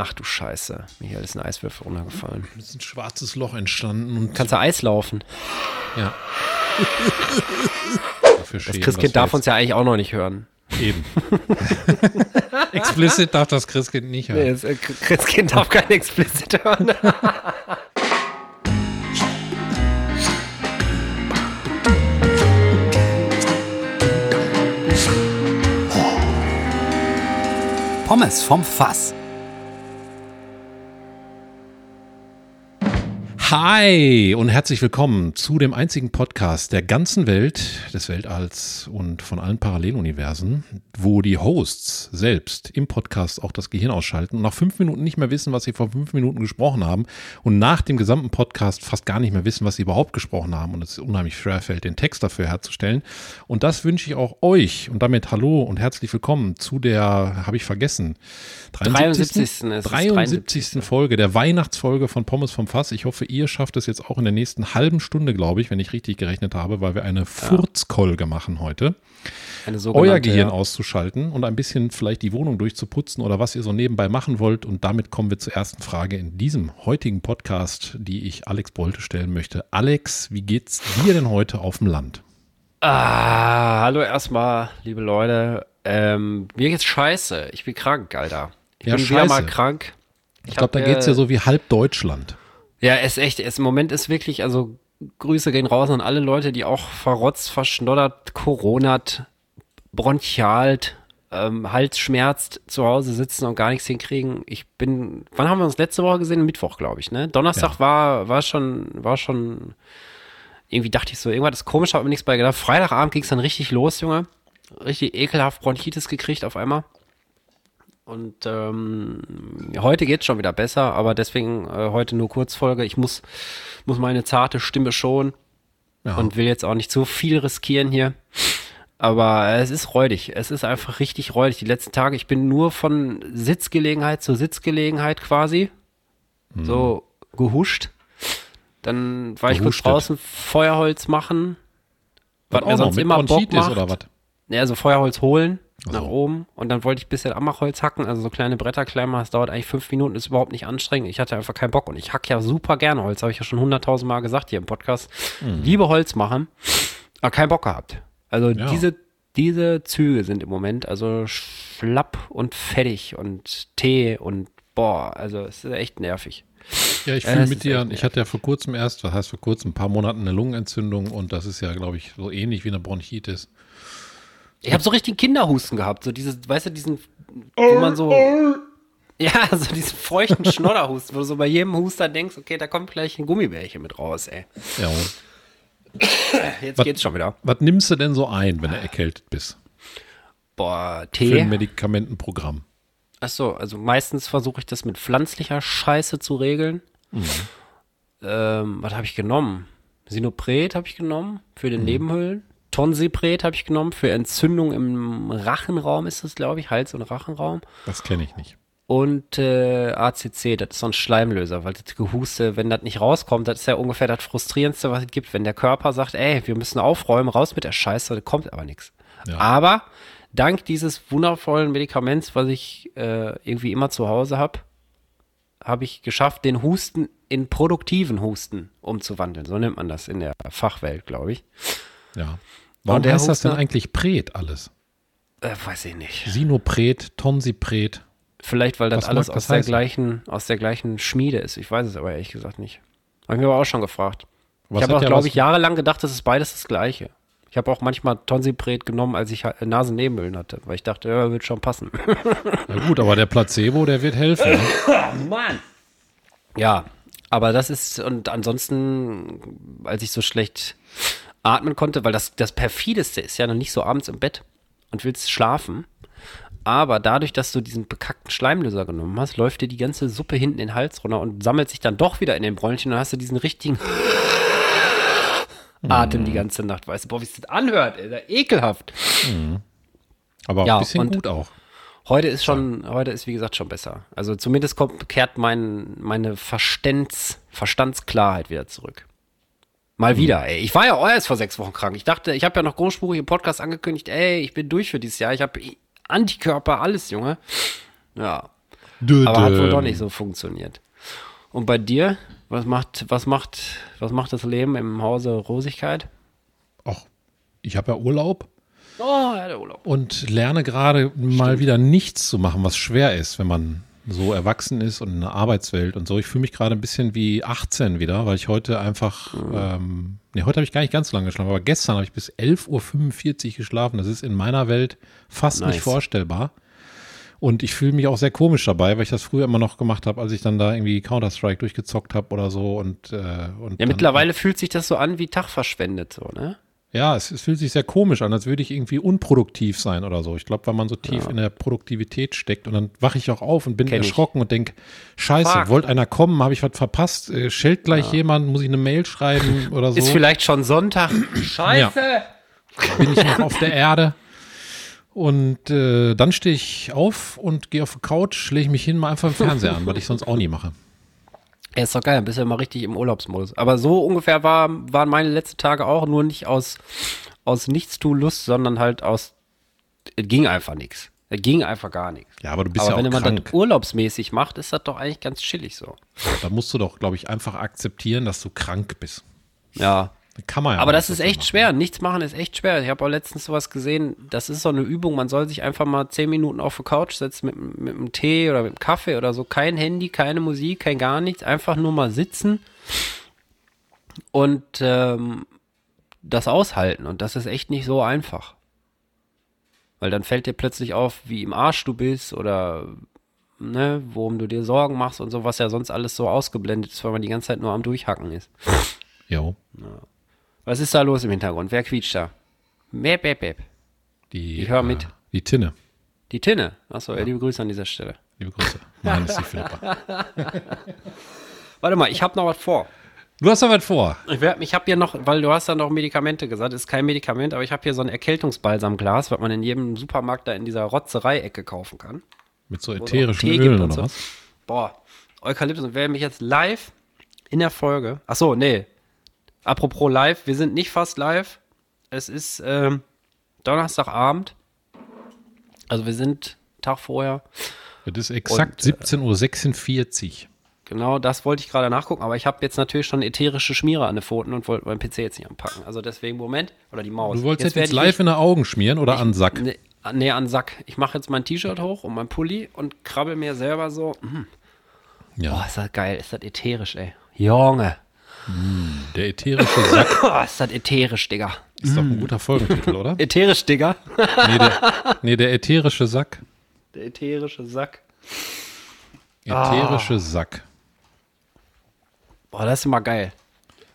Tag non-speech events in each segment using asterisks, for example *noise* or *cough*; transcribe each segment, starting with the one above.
Ach du Scheiße. Michael ist ein Eiswürfel runtergefallen. Es ist ein schwarzes Loch entstanden und Kannst du Eis laufen? ja. Dafür Das Christkind darf uns ja eigentlich auch noch nicht hören. eben. *laughs* Explicit darf das Christkind nicht hören. Nee, das äh, Christkind darf kein Explicit hören. *laughs* Pommes vom Fass. Hi und herzlich willkommen zu dem einzigen Podcast der ganzen Welt, des Weltalls und von allen Paralleluniversen, wo die Hosts selbst im Podcast auch das Gehirn ausschalten und nach fünf Minuten nicht mehr wissen, was sie vor fünf Minuten gesprochen haben und nach dem gesamten Podcast fast gar nicht mehr wissen, was sie überhaupt gesprochen haben und es unheimlich schwer fällt, den Text dafür herzustellen. Und das wünsche ich auch euch und damit hallo und herzlich willkommen zu der, habe ich vergessen, 73. ist es, 73. Folge, der Weihnachtsfolge von Pommes vom Fass. Ich hoffe, ihr schafft es jetzt auch in der nächsten halben Stunde, glaube ich, wenn ich richtig gerechnet habe, weil wir eine Furzkolge machen heute. Euer Gehirn ja. auszuschalten und ein bisschen vielleicht die Wohnung durchzuputzen oder was ihr so nebenbei machen wollt. Und damit kommen wir zur ersten Frage in diesem heutigen Podcast, die ich Alex Bolte stellen möchte. Alex, wie geht's dir denn heute auf dem Land? Ah, hallo erstmal, liebe Leute. Ähm, mir geht's scheiße. Ich bin krank, Alter. Ich Ja, bin wieder scheiße. mal krank. Ich glaube, da hab, geht's äh, ja so wie halb Deutschland. Ja, es ist echt, es, im Moment ist wirklich, also Grüße gehen raus an alle Leute, die auch verrotzt, verschnoddert, coronat, bronchialt, ähm, Hals schmerzt, zu Hause sitzen und gar nichts hinkriegen. Ich bin, wann haben wir uns letzte Woche gesehen? Mittwoch, glaube ich, ne? Donnerstag Ja. war, war schon, war schon, irgendwie dachte ich so, irgendwas ist komisch, habe mir nichts bei gedacht. Freitagabend ging es dann richtig los, Junge. Richtig ekelhaft Bronchitis gekriegt auf einmal. Und ähm, heute geht's schon wieder besser, aber deswegen äh, heute nur Kurzfolge. Ich muss, muss meine zarte Stimme schonen Ja. und will jetzt auch nicht so viel riskieren hier. Aber es ist räudig. Es ist einfach richtig räudig. Die letzten Tage, ich bin nur von Sitzgelegenheit zu Sitzgelegenheit quasi so gehuscht. Dann war ich kurz Gehustet. draußen Feuerholz machen. Was auch mir sonst immer Bock macht. oder was? Ja, also Feuerholz holen nach so. oben und dann wollte ich ein bisschen Amachholz hacken, also so kleine Bretter klemmen, das dauert eigentlich fünf Minuten, ist überhaupt nicht anstrengend. Ich hatte einfach keinen Bock und ich hack ja super gerne Holz, habe ich ja schon hunderttausend Mal gesagt hier im Podcast. Liebe Holz machen, aber keinen Bock gehabt. Also Ja. diese, diese Züge sind im Moment also schlapp und fettig und Tee und boah, also es ist echt nervig. Ja, ich fühle mit dir. Ich hatte ja vor kurzem erst, was heißt vor kurzem, ein paar Monaten eine Lungenentzündung und das ist ja, glaube ich, so ähnlich wie eine Bronchitis. Ich habe so richtig Kinderhusten gehabt, so dieses, weißt du, diesen, wo man so, ja, *laughs* so diesen feuchten Schnodderhusten, wo du so bei jedem Huster denkst, okay, da kommt gleich ein Gummibärchen mit raus, ey. Ja. Jetzt Was- geht's schon wieder. Was nimmst du denn so ein, wenn du erkältet bist? Boah, Für ein Tee. Medikamentenprogramm. Achso, also meistens versuche ich das mit pflanzlicher Scheiße zu regeln. Ähm, was habe ich genommen? Sinopret habe ich genommen für den Nebenhöhlen. Tonsipret habe ich genommen für Entzündung im Rachenraum, ist das, glaube ich, Hals- und Rachenraum. Das kenne ich nicht. Und äh, ACC, das ist so ein Schleimlöser, weil das Gehuste, wenn das nicht rauskommt, das ist ja ungefähr das Frustrierendste, was es gibt, wenn der Körper sagt, ey, wir müssen aufräumen, raus mit der Scheiße, da kommt aber nichts. Ja. Aber dank dieses wundervollen Medikaments, was ich äh, irgendwie immer zu Hause habe, habe ich geschafft, den Husten in produktiven Husten umzuwandeln. So nennt man das in der Fachwelt, glaube ich. Ja. Warum heißt das denn eigentlich Pret alles? Äh, weiß ich nicht. Sinopret, Tonsipret. Vielleicht, weil das Was alles aus das der heißen? gleichen, aus der gleichen Schmiede ist. Ich weiß es aber ehrlich gesagt nicht. Habe ich mir aber auch schon gefragt. Was ich habe auch, glaube ich, jahrelang gedacht, das ist beides das Gleiche. Ich habe auch manchmal Tonsipret genommen, als ich Nasennebenhöhlen hatte, weil ich dachte, ja, wird schon passen. Na gut, aber der Placebo, der wird helfen. Ne? *coughs* Mann! Ja, aber das ist, und ansonsten, als ich so schlecht atmen konnte, weil das, das perfideste ist ja noch nicht so abends im Bett und willst schlafen. Aber dadurch, dass du diesen bekackten Schleimlöser genommen hast, läuft dir die ganze Suppe hinten in den Hals runter und sammelt sich dann doch wieder in den Bronchien und dann hast du diesen richtigen *laughs* Atem die ganze Nacht. Weißt du, boah, wie es das anhört, ey, ekelhaft. Aber Ja, ein bisschen gut auch. Heute ist schon, heute ist wie gesagt schon besser. Also zumindest kommt, kehrt mein, meine Verstands, Verstandsklarheit wieder zurück. Mal wieder, ey. Ich war ja auch erst vor sechs Wochen krank. Ich dachte, ich habe ja noch großspurig im Podcast angekündigt, ey, ich bin durch für dieses Jahr. Ich habe Antikörper, alles, Junge. Ja. Dö, Aber hat wohl doch nicht so funktioniert. Und bei dir? Was macht, was macht, was macht das Leben im Hause Rosigkeit? Ach, ich habe ja Urlaub Oh, ja, der Urlaub. und lerne gerade mal wieder nichts zu machen, was schwer ist, wenn man so erwachsen ist und in der Arbeitswelt und so. Ich fühle mich gerade ein bisschen wie 18 wieder, weil ich heute einfach, ähm, nee, heute habe ich gar nicht ganz so lange geschlafen, aber gestern habe ich bis 11.45 Uhr geschlafen. Das ist in meiner Welt fast Nice. nicht vorstellbar. Und ich fühle mich auch sehr komisch dabei, weil ich das früher immer noch gemacht habe, als ich dann da irgendwie Counter-Strike durchgezockt habe oder so. Und, äh, und Ja, mittlerweile fühlt sich das so an wie Tag verschwendet, so, ne? Ja, es, es fühlt sich sehr komisch an, als würde ich irgendwie unproduktiv sein oder so. Ich glaube, weil man so tief in der Produktivität steckt und dann wache ich auch auf und bin Kenn ich. erschrocken und denke, scheiße, Fuck. wollte einer kommen, habe ich was verpasst, äh, schellt gleich jemand, muss ich eine Mail schreiben *laughs* oder so. Ist vielleicht schon Sonntag. *clears throat* Scheiße! bin ich noch auf der Erde. Und äh, dann stehe ich auf und gehe auf die Couch, lege mich hin, mal einfach im Fernseher an, was ich sonst auch nie mache. Ja, ist doch geil, bist du ja mal richtig im Urlaubsmodus. Aber so ungefähr war, waren meine letzten Tage auch, nur nicht aus, aus Nichtstun-Lust, sondern halt aus, es ging einfach nichts. Es ging einfach gar nichts. Ja, aber du bist Aber ja wenn auch man krank. das urlaubsmäßig macht, ist das doch eigentlich ganz chillig so. Da musst du doch, glaube ich, einfach akzeptieren, dass du krank bist. Ja. Kann man ja Aber das ist echt machen. schwer. Nichts machen ist echt schwer. Ich habe auch letztens sowas gesehen. Das ist so eine Übung. Man soll sich einfach mal zehn Minuten auf die Couch setzen mit, mit einem Tee oder mit einem Kaffee oder so. Kein Handy, keine Musik, kein gar nichts. Einfach nur mal sitzen und ähm, das aushalten. Und das ist echt nicht so einfach. Weil dann fällt dir plötzlich auf, wie im Arsch du bist oder ne, worum du dir Sorgen machst und so, was ja sonst alles so ausgeblendet ist, weil man die ganze Zeit nur am Durchhacken ist. Jo. Was ist da los im Hintergrund? Wer quietscht da? Bäb, bäb, bäb. Die, Ich hör mit. Äh, die Tinne. Die Tinne. Achso, ja. liebe Grüße an dieser Stelle. Liebe Grüße. Nein, ist die Philippa. *laughs* Warte mal, ich habe noch was vor. Du hast da was vor. Ich, ich habe hier noch, weil du hast da noch Medikamente gesagt, ist kein Medikament, aber ich habe hier so ein Erkältungsbalsamglas, was man in jedem Supermarkt da in dieser Rotzerei-Ecke kaufen kann. Mit so ätherischen Ölen oder so. was? Boah, Eukalyptus. Und wer mich jetzt live in der Folge. Achso, nee. Apropos live, wir sind nicht fast live. Es ist ähm, Donnerstagabend. Also wir sind Tag vorher. Das ist exakt Und, äh, 17.46 Uhr. Genau, das wollte ich gerade nachgucken, aber ich habe jetzt natürlich schon ätherische Schmiere an den Pfoten und wollte meinen PC jetzt nicht anpacken. Also deswegen, Moment. Oder die Maus. Du wolltest jetzt, ich live in die Augen schmieren oder an den Sack? Nee, nee, an den Sack. Ich mache jetzt mein T-Shirt hoch und mein Pulli und krabbel mir selber so. Mm. Ja, Boah, ist das geil. Ist das ätherisch, ey. Junge. Der ätherische Sack Boah, *laughs* ist das ätherisch, Digga. ist doch ein guter Folgentitel, oder? *laughs* Ätherisch, Digga. Nee der, nee, der ätherische Sack. Der ätherische Sack. Ätherische Ah. Sack. Boah, das ist immer geil.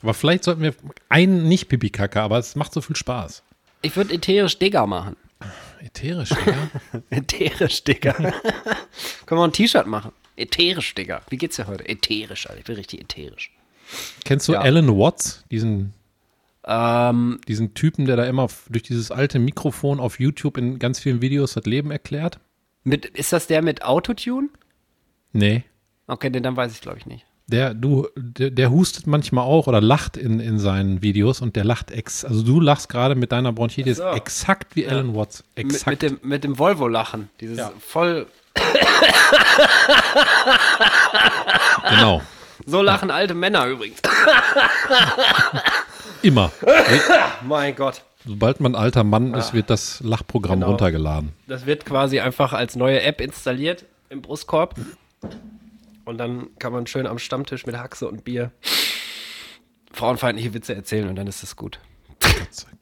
Aber vielleicht sollten wir einen nicht Pipi-Kacke, aber es macht so viel Spaß. Ich würde ätherisch, Digga machen. Ätherisch, Digga. *laughs* Ätherisch, Digga. Können wir ein T-Shirt machen? Ätherisch, Digga. Wie geht's dir heute? Ätherisch, Alter. Ich bin richtig ätherisch. Kennst du Ja. Alan Watts, diesen, Ähm, diesen Typen, der da immer durch dieses alte Mikrofon auf YouTube in ganz vielen Videos das Leben erklärt? mit, ist das der mit Autotune? Nee. Okay, den dann weiß ich, glaube ich, nicht. Der, du, der, der hustet manchmal auch oder lacht in, in seinen Videos und der lacht ex. Also du lachst gerade mit deiner Bronchitis so. exakt wie Alan Watts. Mit, Exakt. mit, dem, mit dem Volvo-Lachen. Dieses Ja. voll. genau. So lachen alte Männer übrigens. *laughs* Immer. *laughs* mein Gott. Sobald man alter Mann ist, wird das Lachprogramm Genau. runtergeladen. Das wird quasi einfach als neue App installiert im Brustkorb. Und dann kann man schön am Stammtisch mit Haxe und Bier frauenfeindliche Witze erzählen und dann ist es gut.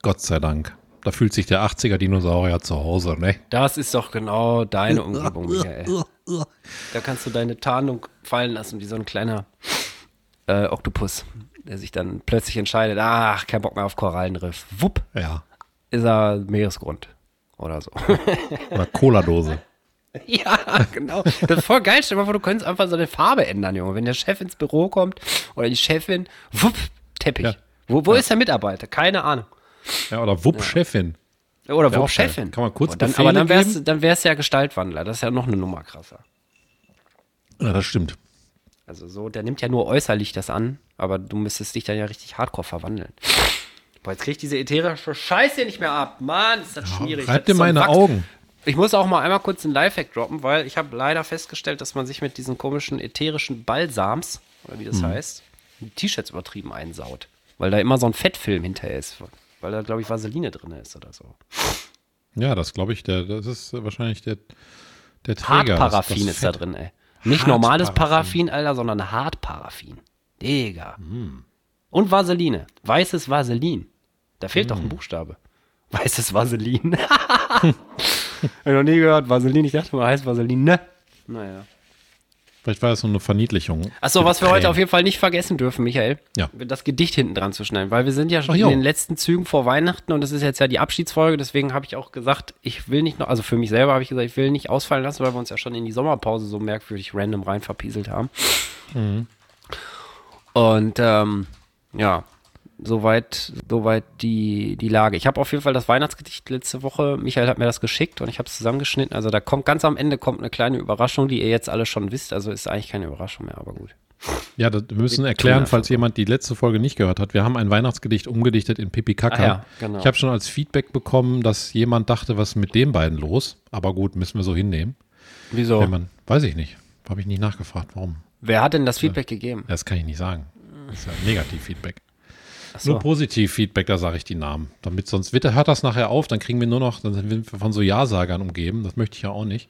Gott sei Dank. Da fühlt sich der 80er Dinosaurier zu Hause, ne? Das ist doch genau deine Umgebung, Michael. *laughs* Da kannst du deine Tarnung fallen lassen, wie so ein kleiner äh, Oktopus, der sich dann plötzlich entscheidet, ach, kein Bock mehr auf Korallenriff. Wupp, Ja. ist er Meeresgrund oder so. *laughs* Oder Cola-Dose. *laughs* ja, genau. Das ist voll geil. Stell dir mal vor, du könntest einfach so eine Farbe ändern, Junge. Wenn der Chef ins Büro kommt oder die Chefin, wupp, Teppich. Ja. Wo, wo ist der Mitarbeiter? Keine Ahnung. Ja, oder Wupp-Chefin. Oder geil. Chefin? Kann man kurz Oh, dann, Befehle Aber dann wär's, geben? dann wär's ja Gestaltwandler. Das ist ja noch eine Nummer krasser. Ja, das stimmt. Also so, der nimmt ja nur äußerlich das an, aber du müsstest dich dann ja richtig hardcore verwandeln. Boah, jetzt krieg ich diese ätherische Scheiße nicht mehr ab. Mann, ist das schwierig. Reib Das dir so meine Wachs- Augen. Ich muss auch mal einmal kurz einen Lifehack droppen, weil ich habe leider festgestellt, dass man sich mit diesen komischen ätherischen Balsams, oder wie das heißt, die T-Shirts übertrieben einsaut. Weil da immer so ein Fettfilm hinterher ist. Weil da, glaube ich, Vaseline drin ist oder so. Ja, das glaube ich, der, das ist wahrscheinlich der, der Träger. Hartparaffin ist da drin, ey. Nicht normales. Paraffin, Alter, sondern Hartparaffin. Digga. Und Vaseline. Weißes Vaselin. Da fehlt doch ein Buchstabe. *laughs* Weißes Vaselin. *laughs* Hab ich noch nie gehört. Vaselin, ich dachte mal, heißt Vaseline. Ne? Naja. Vielleicht war das so eine Verniedlichung. Achso, was wir heute Creme. auf jeden Fall nicht vergessen dürfen, Michael, Ja. das Gedicht hinten dran zu schneiden, weil wir sind ja schon in den letzten Zügen vor Weihnachten und das ist jetzt ja die Abschiedsfolge, deswegen habe ich auch gesagt, ich will nicht noch, also für mich selber habe ich gesagt, ich will nicht ausfallen lassen, weil wir uns ja schon in die Sommerpause so merkwürdig random rein verpieselt haben. Mhm. Und ähm, ja, soweit, soweit die, die Lage. Ich habe auf jeden Fall das Weihnachtsgedicht letzte Woche, Michael hat mir das geschickt und ich habe es zusammengeschnitten. Also da kommt ganz am Ende kommt eine kleine Überraschung, die ihr jetzt alle schon wisst. Also ist eigentlich keine Überraschung mehr, aber gut. Ja, das, wir müssen Wir erklären, falls jemand die letzte Folge nicht gehört hat. Wir haben ein Weihnachtsgedicht umgedichtet in Pipi Kaka. Ah ja, genau. Ich habe schon als Feedback bekommen, dass jemand dachte, was ist mit den beiden los? Aber gut, müssen wir so hinnehmen. Wieso? Man, weiß ich nicht. Habe ich nicht nachgefragt, warum. Wer hat denn das Feedback gegeben? Das kann ich nicht sagen. Das ist ja Negativ-Feedback. Achso. Nur Positiv-Feedback, da sage ich die Namen. Damit sonst wird, hört das nachher auf, dann kriegen wir nur noch, dann sind wir von so Ja-Sagern umgeben. Das möchte ich ja auch nicht.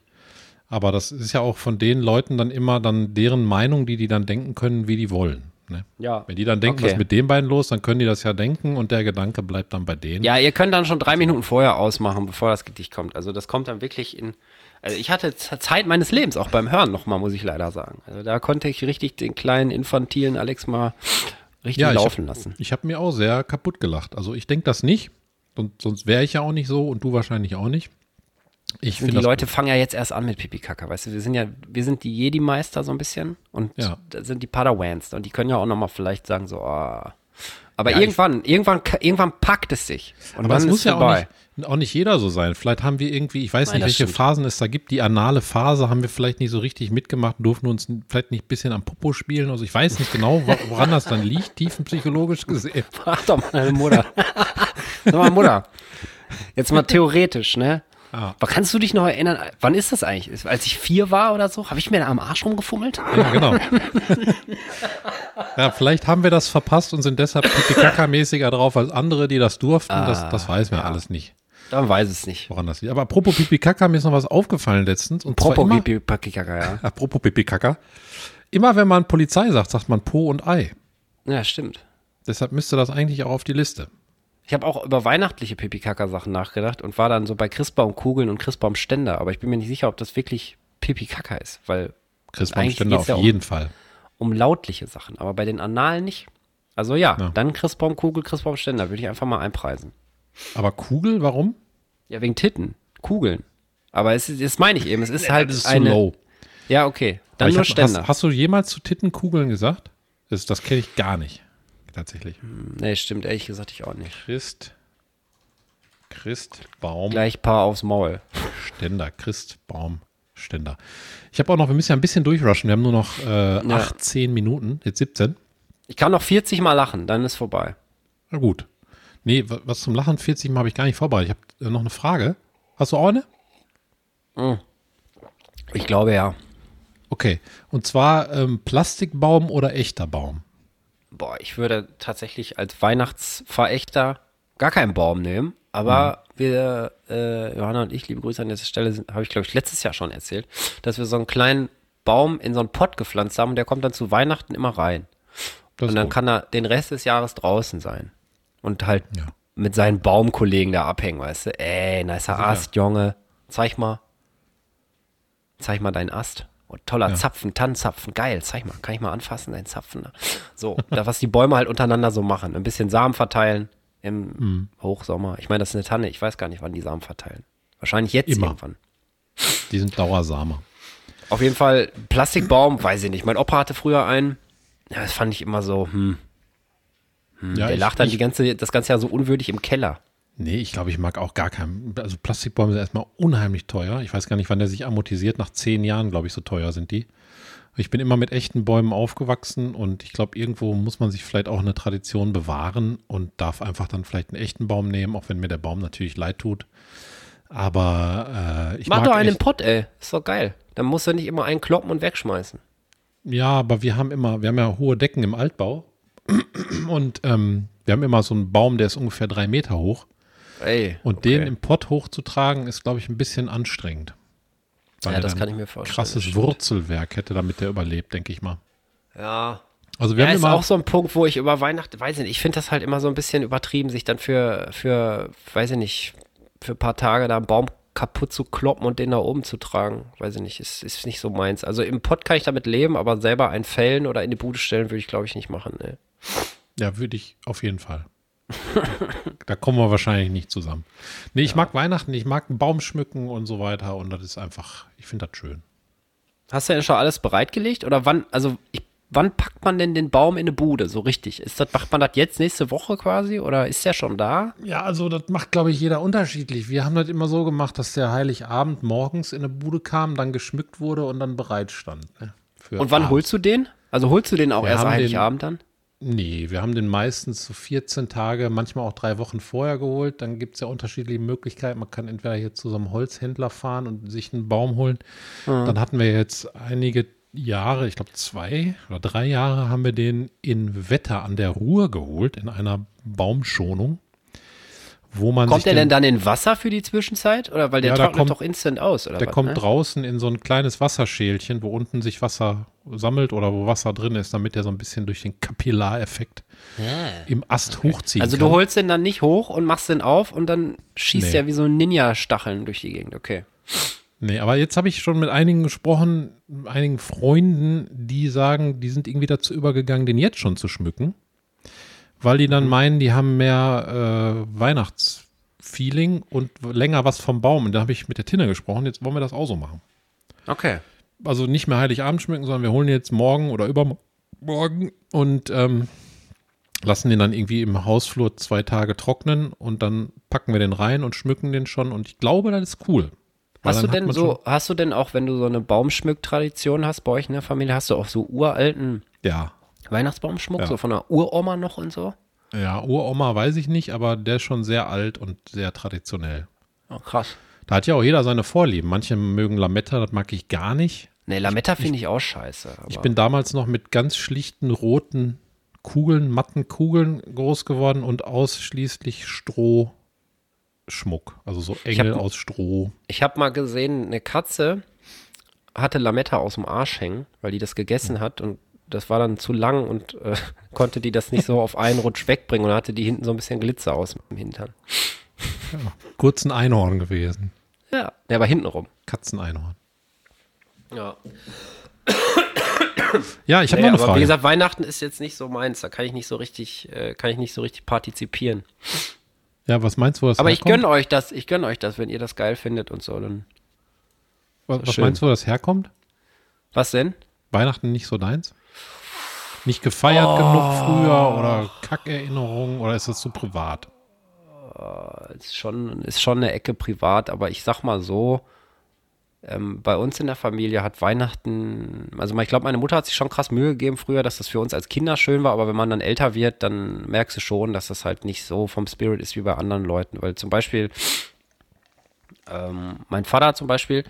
Aber das ist ja auch von den Leuten dann immer dann deren Meinung, die die dann denken können, wie die wollen. Ne? Ja. Wenn die dann denken, Okay. was ist mit den beiden los, dann können die das ja denken und der Gedanke bleibt dann bei denen. Ja, ihr könnt dann schon drei Minuten vorher ausmachen, bevor das Gedicht kommt. Also das kommt dann wirklich in. Also ich hatte Zeit meines Lebens, auch beim Hören nochmal, muss ich leider sagen. Also da konnte ich richtig den kleinen infantilen Alex mal richtig Ja, laufen hab, lassen. Ich habe mir auch sehr kaputt gelacht. Also ich denke das nicht. Und sonst wäre ich ja auch nicht so und du wahrscheinlich auch nicht. Ich finde die Leute fangen ja jetzt erst an mit Pipi Kaka, weißt du, wir sind ja, wir sind die Jedi-Meister so ein bisschen und Ja. sind die Padawans und die können ja auch nochmal vielleicht sagen so, ah. Aber Ja, ich- irgendwann, irgendwann, irgendwann packt es sich. Und Aber dann es muss ja auch nicht, auch nicht jeder so sein. Vielleicht haben wir irgendwie, ich weiß Nein, nicht, welche stimmt. Phasen es da gibt. Die anale Phase haben wir vielleicht nicht so richtig mitgemacht, durften uns vielleicht nicht ein bisschen am Popo spielen. Also ich weiß nicht genau, wo- woran das dann liegt, tiefenpsychologisch gesehen. Frag doch mal deine Mutter. Sag mal, Mutter. Jetzt mal theoretisch, ne? Ah. Aber kannst du dich noch erinnern, wann ist das eigentlich? Als ich vier war oder so, habe ich mir da am Arsch rumgefummelt? Ja, genau. ja, vielleicht haben wir das verpasst und sind deshalb Pipi-Kaka-mäßiger drauf als andere, die das durften. das, das weiß man alles nicht, Dann weiß es nicht. woran das liegt. Aber apropos Pipi-Kaka, mir ist noch was aufgefallen letztens. Und zwar Propo immer, Pipi Pakikaka, ja. *laughs* apropos Pipi-Kaka, immer wenn man Polizei sagt, sagt man Po und Ei. Ja, stimmt. Deshalb müsste das eigentlich auch auf die Liste. Ich habe auch über weihnachtliche Pipi-Kaka-Sachen nachgedacht und war dann so bei Christbaumkugeln und Christbaumständer, aber ich bin mir nicht sicher, ob das wirklich Pipi-Kaka ist, weil Christbaumständer auf ja um- jeden Fall. um lautliche Sachen, aber bei den Analen nicht. Also ja, Ja. dann Christbaumkugel, Christbaumständer würde ich einfach mal einpreisen. Aber Kugel, warum? Ja, wegen Titten, Kugeln. Aber es ist, das meine ich eben, es ist *laughs* halt das ist eine. zu low. Ja, okay. Dann nur hab, Ständer. hast, hast du jemals zu Tittenkugeln gesagt? Das, das kenne ich gar nicht. Tatsächlich. nee, stimmt, ehrlich gesagt, ich auch nicht. Christ. Christbaum. Gleich Paar aufs Maul. Ständer. Christbaum. Ständer. Ich habe auch noch, wir müssen ja ein bisschen durchrushen. Wir haben nur noch äh, 18 Minuten, jetzt 17. Ich kann noch 40 Mal lachen, dann ist vorbei. Na gut. Nee, wa- was zum Lachen 40 Mal habe ich gar nicht vorbereitet. Ich habe äh, noch eine Frage. Hast du auch eine? Ich glaube ja. Okay. Und zwar ähm, Plastikbaum oder echter Baum? Boah, ich würde tatsächlich als Weihnachtsverächter gar keinen Baum nehmen. Aber wir, äh, Johanna und ich, liebe Grüße an dieser Stelle, habe ich glaube ich letztes Jahr schon erzählt, dass wir so einen kleinen Baum in so einen Pott gepflanzt haben und der kommt dann zu Weihnachten immer rein. Das und dann gut. kann er den Rest des Jahres draußen sein. Und halt Ja. mit seinen Baumkollegen da abhängen, weißt du? Ey, nicer Ast, Junge. Zeig mal. Zeig mal deinen Ast. Oh, toller Zapfen, Tannenzapfen, geil. Zeig mal, kann ich mal anfassen, deinen Zapfen. So, *laughs* da, was die Bäume halt untereinander so machen. Ein bisschen Samen verteilen im Mhm. Hochsommer. Ich meine, das ist eine Tanne. Ich weiß gar nicht, wann die Samen verteilen. Wahrscheinlich jetzt Immer. irgendwann. Die sind Dauersamer. Auf jeden Fall, Plastikbaum, weiß ich nicht. Mein Opa hatte früher einen. Ja, das fand ich immer so, hm. Ja, Der ich- lag dann ich, die ganze, das ganze Jahr so unwürdig im Keller. Nee, ich glaube, ich mag auch gar keinen. Also Plastikbäume sind erstmal unheimlich teuer. Ich weiß gar nicht, wann der sich amortisiert. Nach zehn Jahren, glaube ich, so teuer sind die. Ich bin immer mit echten Bäumen aufgewachsen und ich glaube, irgendwo muss man sich vielleicht auch eine Tradition bewahren und darf einfach dann vielleicht einen echten Baum nehmen, auch wenn mir der Baum natürlich leid tut. Aber äh, ich Mach mag doch einen Pott, ey. Ist doch geil. Dann musst du nicht immer einen kloppen und wegschmeißen. Ja, aber wir haben immer, wir haben ja hohe Decken im Altbau. Und ähm, wir haben immer so einen Baum, der ist ungefähr drei Meter hoch. Ey. Und okay. den im Pott hochzutragen, ist, glaube ich, ein bisschen anstrengend. Ja, das kann ich mir vorstellen, Krasses. Wurzelwerk hätte, damit der überlebt, denke ich mal. Ja. Also wir Ja, haben ist auch so ein Punkt, wo ich über Weihnachten, weiß ich nicht, ich finde das halt immer so ein bisschen übertrieben, sich dann für, für, weiß ich nicht, für ein paar Tage da einen Baum kaputt zu kloppen und den da oben zu tragen. Weiß ich nicht, ist, ist nicht so meins. Also im Pott kann ich damit leben, aber selber einen fällen oder in die Bude stellen würde ich, glaube ich, nicht machen. Ne. ja, würde ich auf jeden Fall. *laughs* da kommen wir wahrscheinlich nicht zusammen. Nee, ich mag Weihnachten, ich mag einen Baum schmücken und so weiter und das ist einfach, ich finde das schön. Hast du denn schon alles bereitgelegt? Oder wann, also ich, wann packt man denn den Baum in eine Bude, so richtig? Ist das, macht man das jetzt nächste Woche quasi oder ist der schon da? Ja, also das macht, glaube ich, jeder unterschiedlich. Wir haben das immer so gemacht, dass der Heiligabend morgens in eine Bude kam, dann geschmückt wurde und dann bereit stand. Ne, Und wann abends. holst du den? Also holst du den auch Wir erst Heiligabend dann? Nee, wir haben den meistens so 14 Tage, manchmal auch drei Wochen vorher geholt. Dann gibt es ja unterschiedliche Möglichkeiten. Man kann entweder hier zu so einem Holzhändler fahren und sich einen Baum holen. Dann hatten wir jetzt einige Jahre, ich glaube zwei oder drei Jahre, haben wir den in Wetter an der Ruhr geholt, in einer Baumschonung. Wo man Kommt der den, denn dann in Wasser für die Zwischenzeit? Oder weil der Ja, trocknet kommt- doch instant aus, oder Der was, kommt ne? draußen in so ein kleines Wasserschälchen, wo unten sich Wasser sammelt oder wo Wasser drin ist, damit er so ein bisschen durch den Kapillareffekt im Ast hochziehen Also kann. du holst den dann nicht hoch und machst den auf und dann schießt Nee. der wie so ein Ninja-Stacheln durch die Gegend. Okay. Nee, aber jetzt habe ich schon mit einigen gesprochen, einigen Freunden, die sagen, die sind irgendwie dazu übergegangen, den jetzt schon zu schmücken, weil die Mhm. dann meinen, die haben mehr äh, Weihnachtsfeeling und länger was vom Baum. Und da habe ich mit der Tinne gesprochen, jetzt wollen wir das auch so machen. Okay. Also nicht mehr Heiligabend schmücken, sondern wir holen ihn jetzt morgen oder übermorgen und ähm, lassen den dann irgendwie im Hausflur zwei Tage trocknen und dann packen wir den rein und schmücken den schon. Und ich glaube, das ist cool. Weil Hast du denn so, hast du denn auch, wenn du so eine Baumschmück-Tradition hast bei euch in der Familie, hast du auch so uralten ja, Weihnachtsbaumschmuck, Ja. so von der Uroma noch und so? Ja, Uroma weiß ich nicht, aber der ist schon sehr alt und sehr traditionell. Oh, krass. Da hat ja auch jeder seine Vorlieben. Manche mögen Lametta, das mag ich gar nicht. Nee, Lametta finde ich auch scheiße. Ich bin damals noch mit ganz schlichten roten Kugeln, matten Kugeln groß geworden und ausschließlich Strohschmuck. Also so Engel hab- aus Stroh. Ich habe mal gesehen, eine Katze hatte Lametta aus dem Arsch hängen, weil die das gegessen hat und das war dann zu lang und äh, *laughs* konnte die das nicht so auf einen Rutsch wegbringen und hatte die hinten so ein bisschen Glitzer aus dem Hintern. Kurz ein Einhorn gewesen. Ja, der war hinten rum. Katzeneinhorn. Ja. Ja, ich habe Nee, noch eine aber Frage. wie gesagt, Weihnachten ist jetzt nicht so meins, da kann ich nicht so richtig, äh, kann ich nicht so richtig partizipieren. ja, was meinst du, was Aber ich herkommt? gönne euch das, ich gönne euch das, wenn ihr das geil findet und so. Dann. was, was meinst du, was herkommt? Was denn? Weihnachten nicht so deins? Nicht gefeiert genug früher oder Kackerinnerungen oder ist das so privat? Ist schon, ist schon eine Ecke privat, aber ich sag mal so, ähm, bei uns in der Familie hat Weihnachten, also ich glaube, meine Mutter hat sich schon krass Mühe gegeben früher, dass das für uns als Kinder schön war, aber wenn man dann älter wird, dann merkst du schon, dass das halt nicht so vom Spirit ist wie bei anderen Leuten. Weil zum Beispiel, ähm, mein Vater zum Beispiel,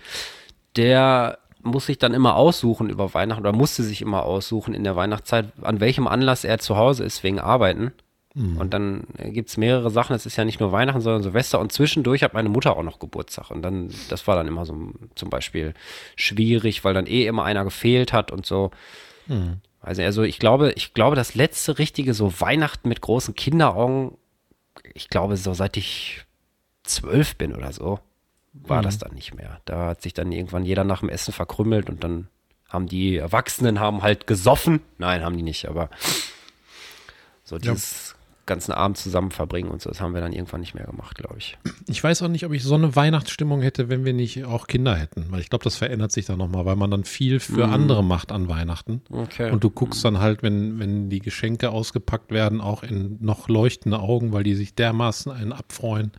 der muss sich dann immer aussuchen über Weihnachten oder musste sich immer aussuchen in der Weihnachtszeit, an welchem Anlass er zu Hause ist wegen Arbeiten. Und dann gibt es mehrere Sachen. Es ist ja nicht nur Weihnachten, sondern Silvester. Und zwischendurch hat meine Mutter auch noch Geburtstag. Und dann, das war dann immer so zum Beispiel schwierig, weil dann eh immer einer gefehlt hat und so. Also, also ich glaube, ich glaube, das letzte richtige so Weihnachten mit großen Kinderaugen, ich glaube, so seit ich zwölf bin oder so, war das dann nicht mehr. Da hat sich dann irgendwann jeder nach dem Essen verkrümmelt und dann haben die Erwachsenen haben halt gesoffen. Nein, haben die nicht, aber so dieses ganzen Abend zusammen verbringen und so, das haben wir dann irgendwann nicht mehr gemacht, glaube ich. Ich weiß auch nicht, ob ich so eine Weihnachtsstimmung hätte, wenn wir nicht auch Kinder hätten. Weil ich glaube, das verändert sich dann nochmal, weil man dann viel für andere macht an Weihnachten. Okay. Und du guckst dann halt, wenn, wenn die Geschenke ausgepackt werden, auch in noch leuchtende Augen, weil die sich dermaßen einen abfreuen.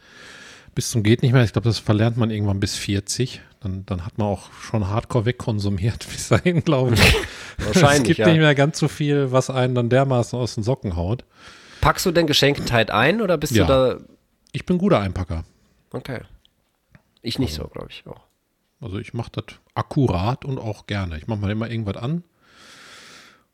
Bis zum geht nicht mehr. Ich glaube, das verlernt man irgendwann bis 40. Dann, dann hat man auch schon hardcore wegkonsumiert *laughs* bis dahin, glaube ich. Wahrscheinlich, Es gibt ja. nicht mehr ganz so viel, was einen dann dermaßen aus den Socken haut. Packst du denn Geschenke tight ein oder bist Ja. du da? Ich bin guter Einpacker. Okay. Ich nicht so, glaube ich auch. Also ich mache das akkurat und auch gerne. Ich mache mal immer irgendwas an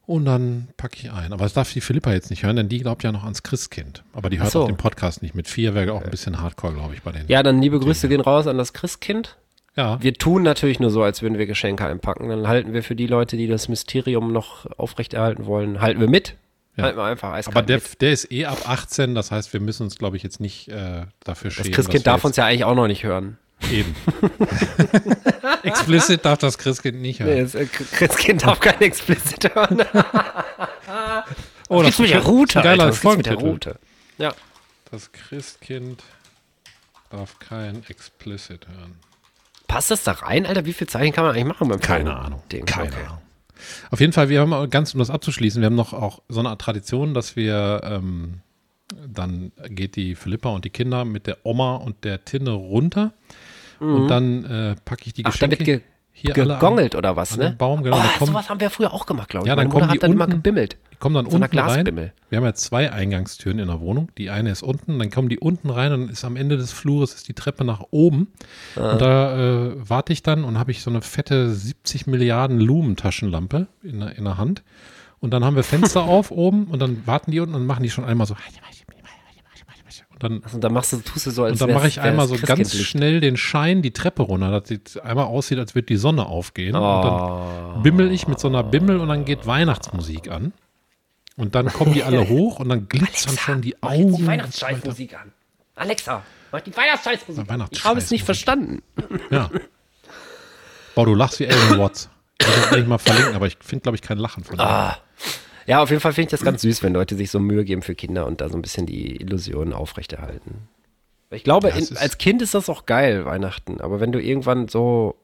und dann packe ich ein. Aber das darf die Philippa jetzt nicht hören, denn die glaubt ja noch ans Christkind. Aber die hört so. auch den Podcast nicht mit. Vier wäre auch ein bisschen hardcore, glaube ich, bei denen. Ja, dann liebe Grüße gehen raus an das Christkind. ja. Wir tun natürlich nur so, als würden wir Geschenke einpacken. Dann halten wir für die Leute, die das Mysterium noch aufrechterhalten wollen, halten wir mit. Ja. Halten wir einfach eiskalt Aber der, der ist eh ab 18, das heißt, wir müssen uns, glaube ich, jetzt nicht äh, dafür Das schämen. Christkind dass darf uns ja eigentlich auch noch nicht hören. Eben. *laughs* *laughs* Explicit darf das Christkind nicht hören. Nee, das äh, Christkind darf kein Explicit hören. *laughs* oh, Was gibt's mit der Route, geiler Alter? Gibt's mit der. Route? Ja. Das Christkind darf kein Explicit hören. Passt das da rein, Alter? Wie viel Zeichen kann man eigentlich machen beim Keine Ahnung. Ding? Keine Okay. Ahnung. Auf jeden Fall, wir haben ganz, um das abzuschließen, wir haben noch auch so eine Art Tradition, dass wir ähm, dann geht die Philippa und die Kinder mit der Oma und der Tinne runter und dann äh, packe ich die Mhm. Ach, Geschenke wird ge hier alle an- gegongelt oder was, ne? Baum, genau. Oh, kommen- sowas haben wir früher auch gemacht, glaube ich. Ja, dann Meine Mutter hat dann immer unten- gebimmelt. Kommen dann So unten rein. Wir haben ja zwei Eingangstüren in der Wohnung. Die eine ist unten, dann kommen die unten rein und ist am Ende des Flures ist die Treppe nach oben. Ah. Und da äh, warte ich dann und habe ich so eine fette 70 Milliarden Lumen-Taschenlampe in, der- in der Hand. Und dann haben wir Fenster *laughs* auf oben und dann warten die unten und machen die schon einmal so. Und dann, Also, dann machst du, tust du so, als und dann mache ich einmal so ganz schnell den Schein die Treppe runter, dass es einmal aussieht, als würde die Sonne aufgehen. Und dann Oh. bimmel ich mit so einer Bimmel und dann geht Weihnachtsmusik an. Und dann kommen die alle *laughs* hoch und dann glitzern schon die Mach jetzt Augen. die Weihnachtsscheißmusik an. Alexa, mach die Weihnachtsscheißmusik Na, an. Ich habe es nicht verstanden. Ja. Boah, du lachst wie Alan Watts. Ich will das eigentlich mal verlinken, aber ich finde, glaube ich, kein Lachen von dir. Ah. Ja, auf jeden Fall finde ich das ganz süß, wenn Leute sich so Mühe geben für Kinder und da so ein bisschen die Illusionen aufrechterhalten. Ich glaube, in, als Kind ist das auch geil, Weihnachten. Aber wenn du irgendwann so,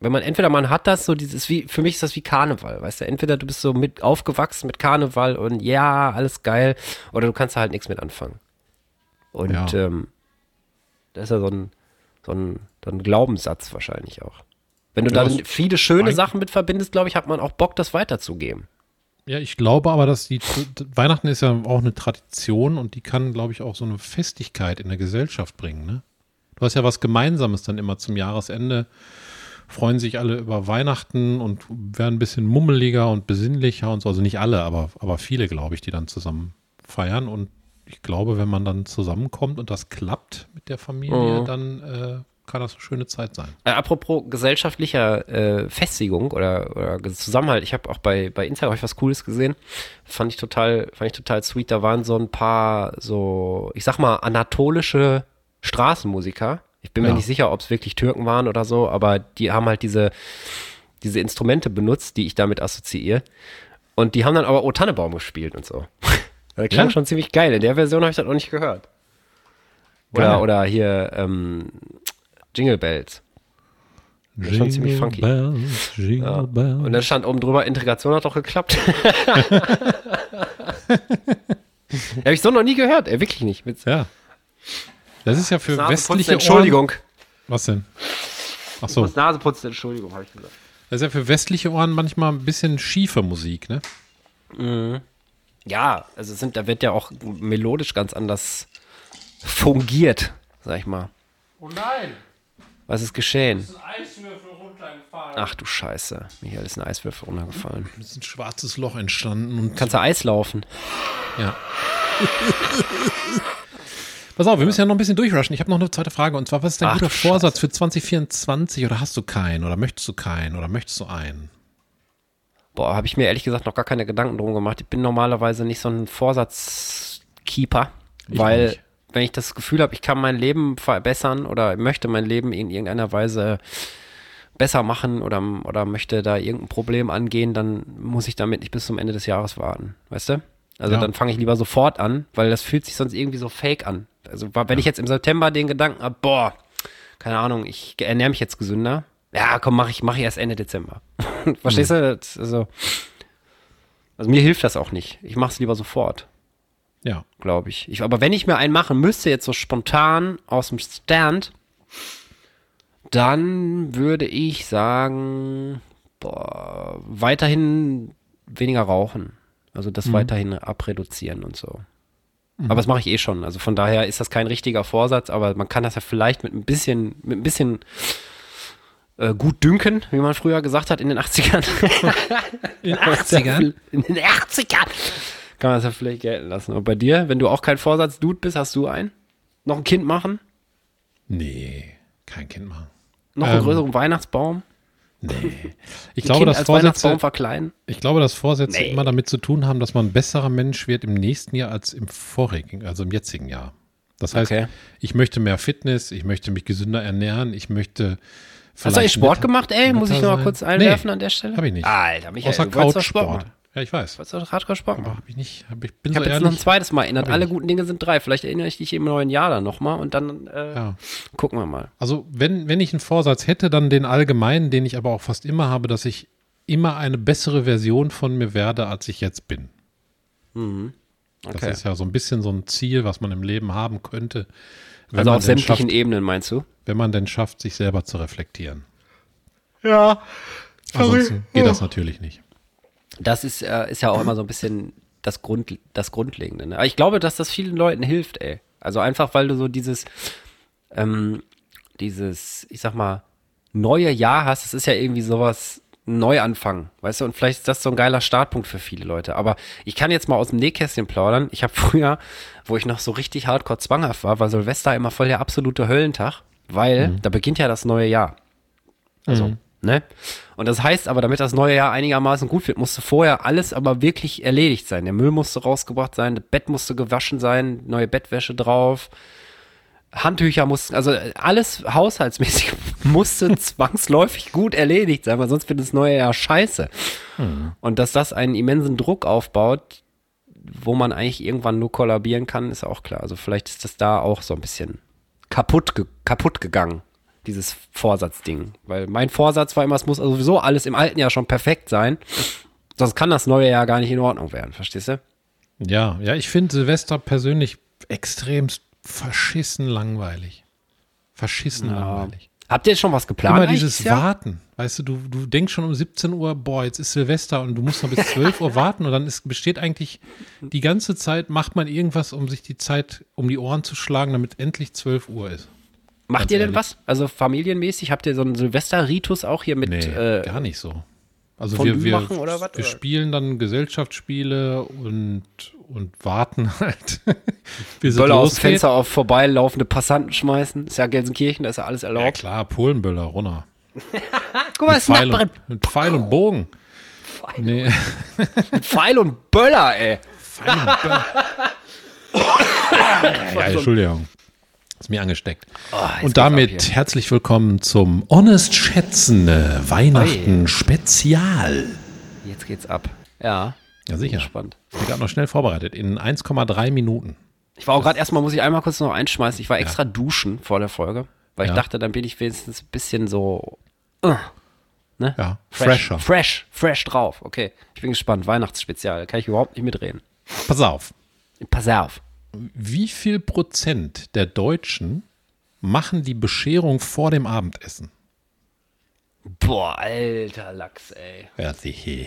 wenn man entweder man hat das so dieses wie, für mich ist das wie Karneval, weißt du? Entweder du bist so mit aufgewachsen mit Karneval und ja, alles geil, oder du kannst da halt nichts mit anfangen. Und Ja. ähm, das ist ja so ein, so ein, so ein Glaubenssatz wahrscheinlich auch. Wenn du Ja, dann viele schöne Sachen mit verbindest, glaube ich, hat man auch Bock, das weiterzugeben. Ja, ich glaube aber, dass die Weihnachten ist ja auch eine Tradition und die kann, glaube ich, auch so eine Festigkeit in der Gesellschaft bringen. Ne? Du hast ja was Gemeinsames dann immer zum Jahresende. Freuen sich alle über Weihnachten und werden ein bisschen mummeliger und besinnlicher und so. Also nicht alle, aber, aber viele, glaube ich, die dann zusammen feiern. Und ich glaube, wenn man dann zusammenkommt und das klappt mit der Familie, Mhm. dann äh, kann das eine schöne Zeit sein. Äh, apropos gesellschaftlicher äh, Festigung oder, oder Zusammenhalt, ich habe auch bei, bei Instagram hab ich was Cooles gesehen. Fand ich total, fand ich total sweet. Da waren so ein paar so, ich sag mal, anatolische Straßenmusiker. Ich bin Ja. mir nicht sicher, ob es wirklich Türken waren oder so, aber die haben halt diese, diese Instrumente benutzt, die ich damit assoziiere. Und die haben dann aber O Tannebaum gespielt und so. *laughs* Das klang Ja? schon ziemlich geil. In der Version habe ich das auch nicht gehört. Oder, Geil. oder hier ähm, Jingle Bells. ist schon ziemlich funky. Bells, Jingle Ja. Bells. Und dann stand oben drüber, Integration hat doch geklappt. *laughs* *laughs* Habe ich so noch nie gehört, ey, wirklich nicht. Mit Ja. Das ist ja für Naseputzen, westliche Entschuldigung. Ohren. Was denn? Ach Ich so. muss Naseputzen, Entschuldigung, habe ich gesagt. Das ist ja für westliche Ohren manchmal ein bisschen schiefe Musik, ne? Ja, also sind, da wird ja auch melodisch ganz anders fungiert, sag ich mal. Oh nein, Was ist geschehen? ist ein Eiswürfel runtergefallen. Ach du Scheiße, Michael ist ein Eiswürfel runtergefallen. Es ist ein schwarzes Loch entstanden und Kannst du Eis laufen? ja. *laughs* Pass auf, wir müssen ja noch ein bisschen durchrushen. Ich habe noch eine zweite Frage und zwar, was ist dein Ach, guter Vorsatz für 2024 oder hast du keinen oder möchtest du keinen oder möchtest du einen? Boah, habe ich mir ehrlich gesagt noch gar keine Gedanken drum gemacht. Ich bin normalerweise nicht so ein Vorsatzkeeper, weil wenn ich das Gefühl habe, ich kann mein Leben verbessern oder möchte mein Leben in irgendeiner Weise besser machen oder, oder möchte da irgendein Problem angehen, dann muss ich damit nicht bis zum Ende des Jahres warten, weißt du? Also Ja. dann fange ich lieber sofort an, weil das fühlt sich sonst irgendwie so fake an. Also wenn ich jetzt im September den Gedanken habe, boah, keine Ahnung, ich ernähre mich jetzt gesünder. Ja, komm, mach ich, mach ich erst Ende Dezember. *laughs* Verstehst du? Das, also, also mir hilft das auch nicht. Ich mache es lieber sofort, Ja. glaube ich. ich. Aber wenn ich mir einen machen müsste, jetzt so spontan aus dem Stand, dann würde ich sagen, boah, weiterhin weniger rauchen. Also das weiterhin abreduzieren und so. Aber das mache ich eh schon. Also von daher ist das kein richtiger Vorsatz, aber man kann das ja vielleicht mit ein bisschen, mit ein bisschen äh, gut dünken, wie man früher gesagt hat in den 80ern. In 80ern? In den 80ern. Kann man das ja vielleicht gelten lassen. Und bei dir, wenn du auch kein Vorsatz-Dude bist, hast du einen? Noch ein Kind machen? Nee, kein Kind machen. Noch einen Ähm, größeren Weihnachtsbaum? Nee. *laughs* Ich glaube, kind Vorsätze, ich glaube, dass Vorsätze Nee. immer damit zu tun haben, dass man ein besserer Mensch wird im nächsten Jahr als im vorigen, also im jetzigen Jahr. Das heißt, Okay. ich möchte mehr Fitness, ich möchte mich gesünder ernähren, ich möchte Hast du eigentlich Sport netter- gemacht, ey? Muss ich noch mal kurz einwerfen Nee, an der Stelle? hab ich nicht. Alter, Michael, Außer Couchsport. Ja, ich weiß. Du wolltest doch Hardcore-Sport machen. Aber hab ich nicht. Hab ich bin Ich so habe jetzt noch ein zweites Mal erinnert. Alle guten Dinge sind drei. Vielleicht erinnere ich dich im neuen Jahr dann nochmal und dann äh, Ja. gucken wir mal. Also, wenn, wenn ich einen Vorsatz hätte, dann den allgemeinen, den ich aber auch fast immer habe, dass ich immer eine bessere Version von mir werde, als ich jetzt bin. Das Okay. ist ja so ein bisschen so ein Ziel, was man im Leben haben könnte, wenn, Also auf sämtlichen schafft, Ebenen, meinst du? wenn man denn schafft, sich selber zu reflektieren. Ja. Ansonsten geht das natürlich nicht. Das ist, äh, ist ja auch immer so ein bisschen das, Grund, das Grundlegende. Ne? Aber ich glaube, dass das vielen Leuten hilft, ey. Also einfach, weil du so dieses, ähm, dieses, ich sag mal, neue Jahr hast. Das ist ja irgendwie sowas, Neuanfang, weißt du? Und vielleicht ist das so ein geiler Startpunkt für viele Leute. Aber ich kann jetzt mal aus dem Nähkästchen plaudern. Ich habe *laughs* früher, wo ich noch so richtig hardcore zwanghaft war, war Silvester immer voll der absolute Höllentag, weil da beginnt ja das neue Jahr. Also, ne? Und das heißt aber, damit das neue Jahr einigermaßen gut wird, musste vorher alles aber wirklich erledigt sein. Der Müll musste rausgebracht sein, das Bett musste gewaschen sein, neue Bettwäsche drauf, Handtücher mussten, also alles haushaltsmäßig *laughs* musste *laughs* zwangsläufig gut erledigt sein, weil sonst wird das neue Jahr scheiße. Und dass das einen immensen Druck aufbaut, wo man eigentlich irgendwann nur kollabieren kann, ist auch klar. Also vielleicht ist das da auch so ein bisschen kaputt, ge kaputt gegangen, dieses Vorsatzding. Weil mein Vorsatz war immer, es muss also sowieso alles im alten Jahr schon perfekt sein. Sonst kann das neue Jahr gar nicht in Ordnung werden, verstehst du? Ja, ja, ich finde Silvester persönlich extremst verschissen langweilig. Verschissen langweilig. Habt ihr schon was geplant? Immer dieses Jahr? Warten. Weißt du, du, du denkst schon um 17 Uhr, boah, jetzt ist Silvester und du musst noch bis 12 Uhr warten und dann ist, besteht eigentlich die ganze Zeit, macht man irgendwas, um sich die Zeit um die Ohren zu schlagen, damit endlich 12 Uhr ist. Macht ihr denn ehrlich. was? Also familienmäßig? Habt ihr so einen Silvester-Ritus auch hier mit? Nee, äh, gar nicht so. Also Fondue wir, wir, machen oder was, wir spielen dann Gesellschaftsspiele und, und warten *laughs* halt. bis es Böller aus dem. Fenster auf vorbeilaufende Passanten schmeißen. Ist ja Gelsenkirchen, da ist ja alles Ja erlaubt. klar, Polenböller, runter. *laughs* Guck mal, das ist Pfeil und, mit Pfeil und Bogen. Nee, *laughs* Pfeil und Böller, ey. ja, Entschuldigung. Ist mir angesteckt. Oh, und damit herzlich willkommen zum Honest Schätzende Weihnachten Spezial. Jetzt geht's ab. Ja. Ja, sicher. Spannend. Ich bin gerade noch schnell vorbereitet. In 1,3 Minuten. Ich war auch gerade erstmal, muss ich einmal kurz noch einschmeißen. Ich war extra duschen vor der Folge, weil Ja. ich dachte, dann bin ich wenigstens ein bisschen so Ja, fresh, fresher. fresh, fresh drauf. Okay, ich bin gespannt. Weihnachtsspezial, kann ich überhaupt nicht mitreden. Pass auf. Pass auf. Wie viel Prozent der Deutschen machen die Bescherung vor dem Abendessen? Boah, alter Lachs, ey. Ja, sicher.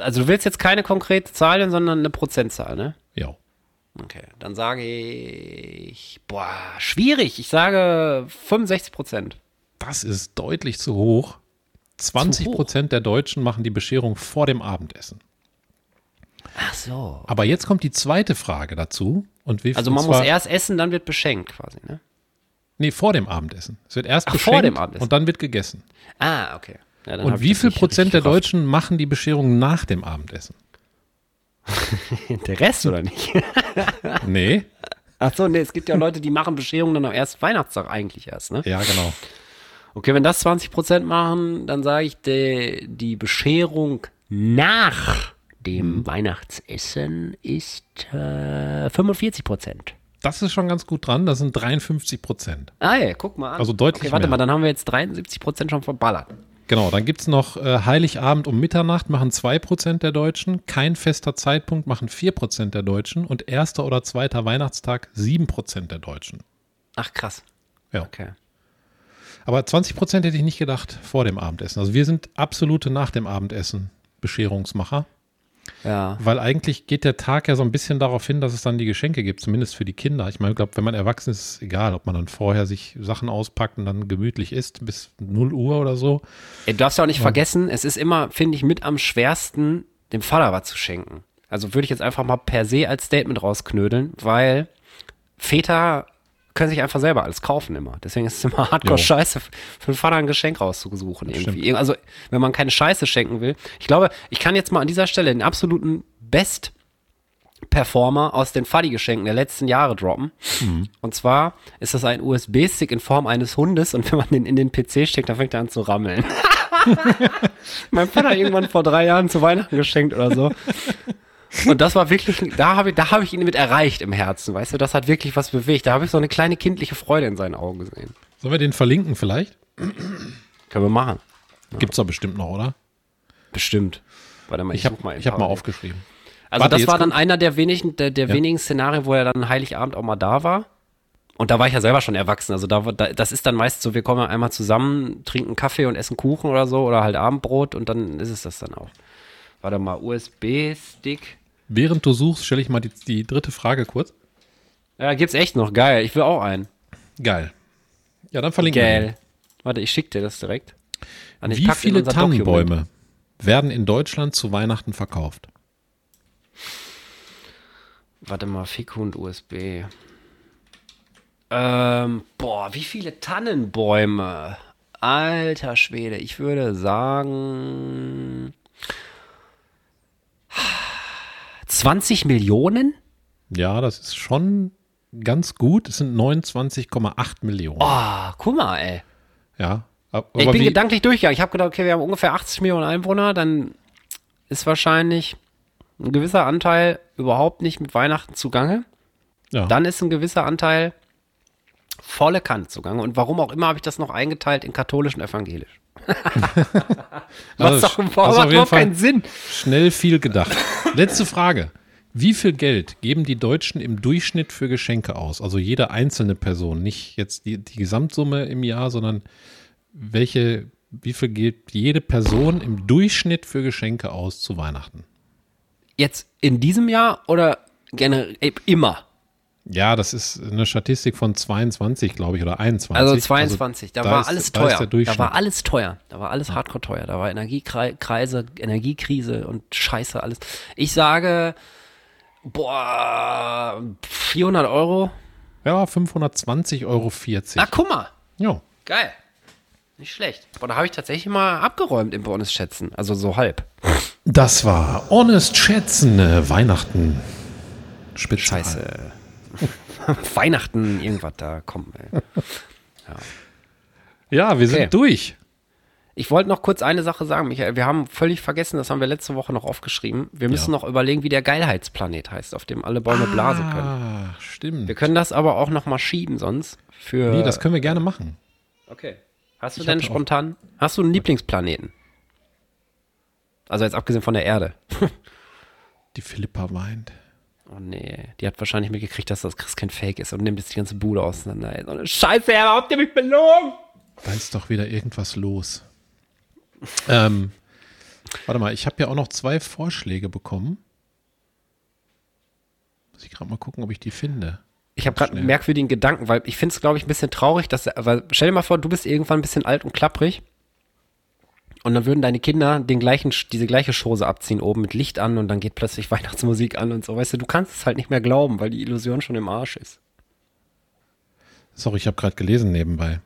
Also du willst jetzt keine konkrete Zahl, sondern eine Prozentzahl, ne? Ja. Okay, dann sage ich, boah, schwierig. Ich sage 65 Prozent. Das ist deutlich zu hoch. 20 Prozent der Deutschen machen die Bescherung vor dem Abendessen. Ach so. Aber jetzt kommt die zweite Frage dazu. Und wie, Also man muss erst essen, dann wird beschenkt quasi, ne? Nee, vor dem Abendessen. Es wird erst Ach, beschenkt vor dem Abendessen. und dann wird gegessen. Ah, okay. Ja, Und wie viel Prozent der richtig Deutschen machen die Bescherung nach dem Abendessen? *laughs* Der Rest oder nicht? *laughs* Nee. Ach so, nee, es gibt ja Leute, die machen Bescherungen dann am ersten Weihnachtstag eigentlich erst, ne? Ja, genau. Okay, wenn das 20 Prozent machen, dann sage ich, die, die Bescherung nach dem Weihnachtsessen ist äh, 45 Prozent. Das ist schon ganz gut dran. Das sind 53 Prozent. Ah, ja, guck mal an. Also deutlich Okay, warte mehr. mal, dann haben wir jetzt 73 Prozent schon verballert. Genau, dann gibt es noch äh, Heiligabend um Mitternacht machen 2% der Deutschen, kein fester Zeitpunkt machen 4% der Deutschen und erster oder zweiter Weihnachtstag 7% der Deutschen. Ach, krass. Ja. Okay. Aber 20% hätte ich nicht gedacht vor dem Abendessen. Also wir sind absolute nach dem Abendessen Bescherungsmacher. Ja. Weil eigentlich geht der Tag ja so ein bisschen darauf hin, dass es dann die Geschenke gibt, zumindest für die Kinder. Ich meine, ich glaube, wenn man erwachsen ist, ist es egal, ob man dann vorher sich Sachen auspackt und dann gemütlich isst bis 0 Uhr oder so. Du darfst ja auch nicht vergessen, es ist immer, finde ich, mit am schwersten, dem Vater was zu schenken. Also würde ich jetzt einfach mal per se als Statement rausknödeln, weil Väter können sich einfach selber alles kaufen immer. Deswegen ist es immer hardcore Jo. scheiße, für den Vater ein Geschenk rauszusuchen irgendwie. stimmt. Also, wenn man keine Scheiße schenken will. Ich glaube, ich kann jetzt mal an dieser Stelle den absoluten Best Performer aus den Fuddy-Geschenken der letzten Jahre droppen. Und zwar ist das ein USB-Stick in Form eines Hundes und wenn man den in den PC steckt, dann fängt er an zu rammeln. *laughs* mein Vater hat irgendwann vor drei Jahren zu Weihnachten geschenkt oder so. Und das war wirklich, da habe ich, da habe ich ihn mit erreicht im Herzen, weißt du, das hat wirklich was bewegt. Da habe ich so eine kleine kindliche Freude in seinen Augen gesehen. Sollen wir den verlinken vielleicht? Können wir machen. Gibt's doch bestimmt noch, oder? Bestimmt. Warte mal, ich, Ich habe mal. ich hab mal aufgeschrieben. Also Warte, das war dann kommt- einer der wenigen, der, der Ja. wenigen Szenarien, wo er dann Heiligabend auch mal da war. Und da war ich ja selber schon erwachsen. Also da, da das ist dann meist so, wir kommen einmal zusammen, trinken Kaffee und essen Kuchen oder so oder halt Abendbrot und dann ist es das dann auch. Warte mal, USB-Stick. Während du suchst, stelle ich mal die, die dritte Frage kurz. Ja, gibt's echt noch. Geil. Ich will auch einen. Geil. Ja, dann verlinken wir Geil. Warte, ich schick dir das direkt. Und Wie viele. Tannenbäume werden in Deutschland zu Weihnachten verkauft? Warte mal, Fickhund USB. Ähm, boah, wie viele Tannenbäume? Alter Schwede, ich würde sagen 20 Millionen? Ja, das ist schon ganz gut. Es sind 29,8 Millionen. Oh, guck mal, ey. Ja. Aber ich bin gedanklich durchgegangen. Ich habe gedacht, okay, wir haben ungefähr 80 Millionen Einwohner, dann ist wahrscheinlich ein gewisser Anteil überhaupt nicht mit Weihnachten zugange. ja. Dann ist ein gewisser Anteil volle Kanne zugange. Und warum auch immer habe ich das noch eingeteilt in katholisch und evangelisch. *laughs* Was Also, doch also überhaupt keinen Sinn. Schnell viel gedacht. Letzte Frage. Wie viel Geld geben die Deutschen im Durchschnitt für Geschenke aus? Also jede einzelne Person, nicht jetzt die, die Gesamtsumme im Jahr, sondern welche, wie viel gibt jede Person im Durchschnitt für Geschenke aus zu Weihnachten? Jetzt in diesem Jahr oder generell immer? Ja, das ist eine Statistik von 22, glaube ich, oder 21. Also 22, da, da war ist- alles da teuer. da war alles teuer. Da war alles hardcore teuer. Da war Energiekreise, Energiekrise und Scheiße alles. Ich sage, boah, 400 Euro. Ja, 520,40 Euro. Na, guck mal. Ja. Geil. Nicht schlecht. Boah, da habe ich tatsächlich mal abgeräumt im Bonus schätzen. Also so halb. Das war Honest Schätzen äh, Weihnachten. Spezial. Scheiße. *laughs* Weihnachten, irgendwas da, komm, ey. Ja, wir sind Okay. durch. Ich wollte noch kurz eine Sache sagen, Michael. Wir haben völlig vergessen, das haben wir letzte Woche noch aufgeschrieben. Wir müssen Ja. noch überlegen, wie der Geilheitsplanet heißt, auf dem alle Bäume blasen können. Ah, stimmt. Wir können das aber auch noch mal schieben sonst. Für Nee, das können wir gerne machen. okay. Hast du Ich denn spontan, hast du einen Lieblingsplaneten? Also jetzt abgesehen von der Erde. *laughs* Die Philippa weint. Oh nee, die hat wahrscheinlich mitgekriegt, dass das Christkind fake ist und nimmt jetzt die ganze Bude auseinander. So eine Scheiße, Herr, habt ihr mich belogen? Da ist doch wieder irgendwas los. ähm, warte mal, ich habe ja auch noch zwei Vorschläge bekommen. Muss ich gerade mal gucken, ob ich die finde. Ich habe gerade einen merkwürdigen Gedanken, weil ich finde es, glaube ich, ein bisschen traurig, dass, weil stell dir mal vor, du bist irgendwann ein bisschen alt und klapprig und dann würden deine Kinder den gleichen, diese gleiche Chose abziehen oben mit Licht an und dann geht plötzlich *laughs* Weihnachtsmusik an und so. Weißt du, du kannst es halt nicht mehr glauben, weil die Illusion schon im Arsch ist. Sorry, ich habe gerade gelesen nebenbei.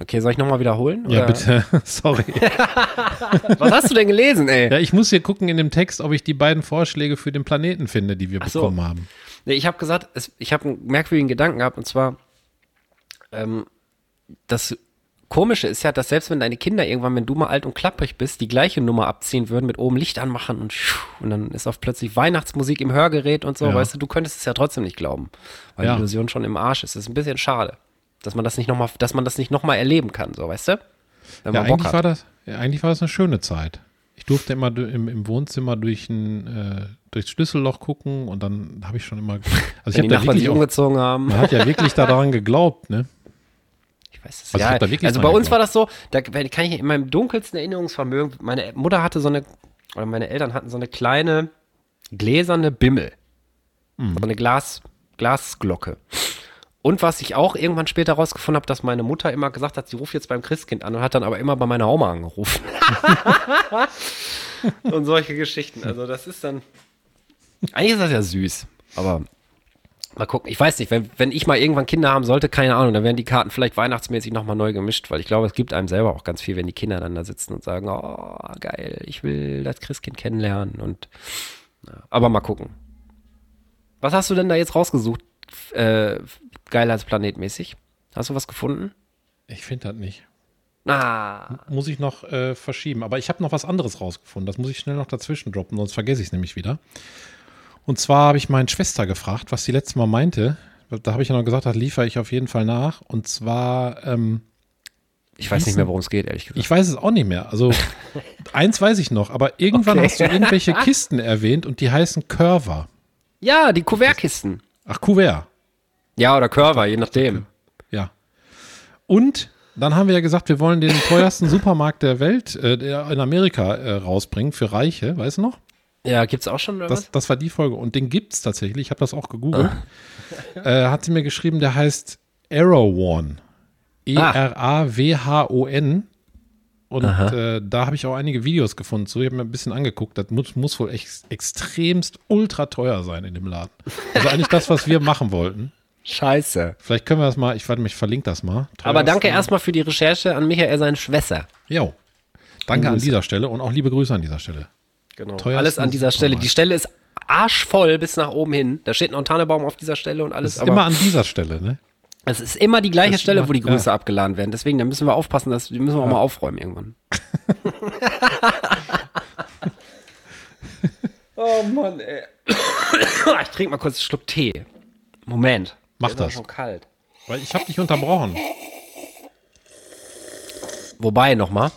Okay, soll ich nochmal wiederholen? Ja, oder? bitte. *laughs* Sorry. *laughs* Was hast du denn gelesen, ey? Ja, ich muss hier gucken in dem Text, ob ich die beiden Vorschläge für den Planeten finde, die wir so. bekommen haben. Nee, ich habe gesagt, es, ich habe einen merkwürdigen Gedanken gehabt und zwar, ähm, das Komische ist ja, dass selbst wenn deine Kinder irgendwann, wenn du mal alt und klapprig bist, die gleiche Nummer abziehen würden, mit oben Licht anmachen und, und dann ist auf plötzlich Weihnachtsmusik im Hörgerät und so, Ja. weißt du, du könntest es ja trotzdem nicht glauben, weil Ja. die Illusion schon im Arsch ist. Das ist ein bisschen schade, dass man das nicht nochmal, dass man das nicht nochmal erleben kann, so, weißt du? Wenn Ja, eigentlich war, das, ja, eigentlich war das eine schöne Zeit. Ich durfte immer im, im Wohnzimmer durch ein, äh, durchs Schlüsselloch gucken und dann habe ich schon immer. Also ich habe da wirklich auch, umgezogen haben. man hat ja wirklich daran *laughs* geglaubt, ne? Ich weiß es Also ja. hab da wirklich also bei uns geglaubt. war das so, da kann ich in meinem dunkelsten Erinnerungsvermögen, meine Mutter hatte so eine oder meine Eltern hatten so eine kleine gläserne Bimmel. So eine Glas, Glasglocke. Und was ich auch irgendwann später rausgefunden habe, dass meine Mutter immer gesagt hat, sie ruft jetzt beim Christkind an und hat dann aber immer bei meiner Oma angerufen. *laughs* und solche Geschichten. Also das ist dann. Eigentlich ist das ja süß, aber mal gucken. Ich weiß nicht, wenn, wenn ich mal irgendwann Kinder haben sollte, keine Ahnung, dann werden die Karten vielleicht weihnachtsmäßig nochmal neu gemischt, weil ich glaube, es gibt einem selber auch ganz viel, wenn die Kinder dann da sitzen und sagen, oh, geil, ich will das Christkind kennenlernen und ja, aber mal gucken. Was hast du denn da jetzt rausgesucht, äh, Geilheitsplanetmäßig? Hast du was gefunden? Ich finde das nicht. Ah, Muss ich noch äh, verschieben. Aber ich habe noch was anderes rausgefunden. Das muss ich schnell noch dazwischen droppen, sonst vergesse ich es nämlich wieder. Und zwar habe ich meine Schwester gefragt, was sie letztes Mal meinte. Da habe ich ja noch gesagt, das liefere ich auf jeden Fall nach. Und zwar, ähm, ich weiß nicht mehr, worum es geht, ehrlich gesagt. ich weiß es auch nicht mehr. Also, *laughs* eins weiß ich noch, aber irgendwann Okay. hast du irgendwelche Kisten erwähnt und die heißen Curver. ja, die Kuvertkisten. Ach, Kuvert. Ja, oder Curver, je nachdem. Ja. Und dann haben wir ja gesagt, wir wollen den teuersten *laughs* Supermarkt der Welt äh, der in Amerika äh, rausbringen für Reiche, weißt du noch? Ja, gibt's auch schon oder Das, was? das war die Folge und den gibt's tatsächlich. Ich habe das auch gegoogelt. äh, hat sie mir geschrieben, der heißt Arrowon. E E-R-A-W-H-O-N. Und äh, da habe ich auch einige Videos gefunden zu. Ich habe mir ein bisschen angeguckt. Das muss, muss wohl ex extremst ultra teuer sein in dem Laden. Also eigentlich das, was wir machen wollten. Scheiße. Vielleicht können wir das mal, ich warte mich, verlinke das mal. Aber danke erstmal für die Recherche an Michael, seine Schwester. Jo. Danke an dieser Stelle und auch liebe Grüße an dieser Stelle. Genau. Alles an dieser Stelle. Die Stelle ist arschvoll bis nach oben hin. Da steht noch ein Tannebaum auf dieser Stelle und alles. Das ist immer an dieser Stelle, ne? es ist immer die gleiche Das Stelle, immer- wo die Grüße ja. abgeladen werden. Deswegen, da müssen wir aufpassen, dass, die müssen wir auch mal aufräumen irgendwann. *laughs* oh Mann, ey. ich trinke mal kurz einen Schluck Tee. Moment. Mach Der ist das. schon kalt. Weil ich habe dich unterbrochen. Wobei, nochmal.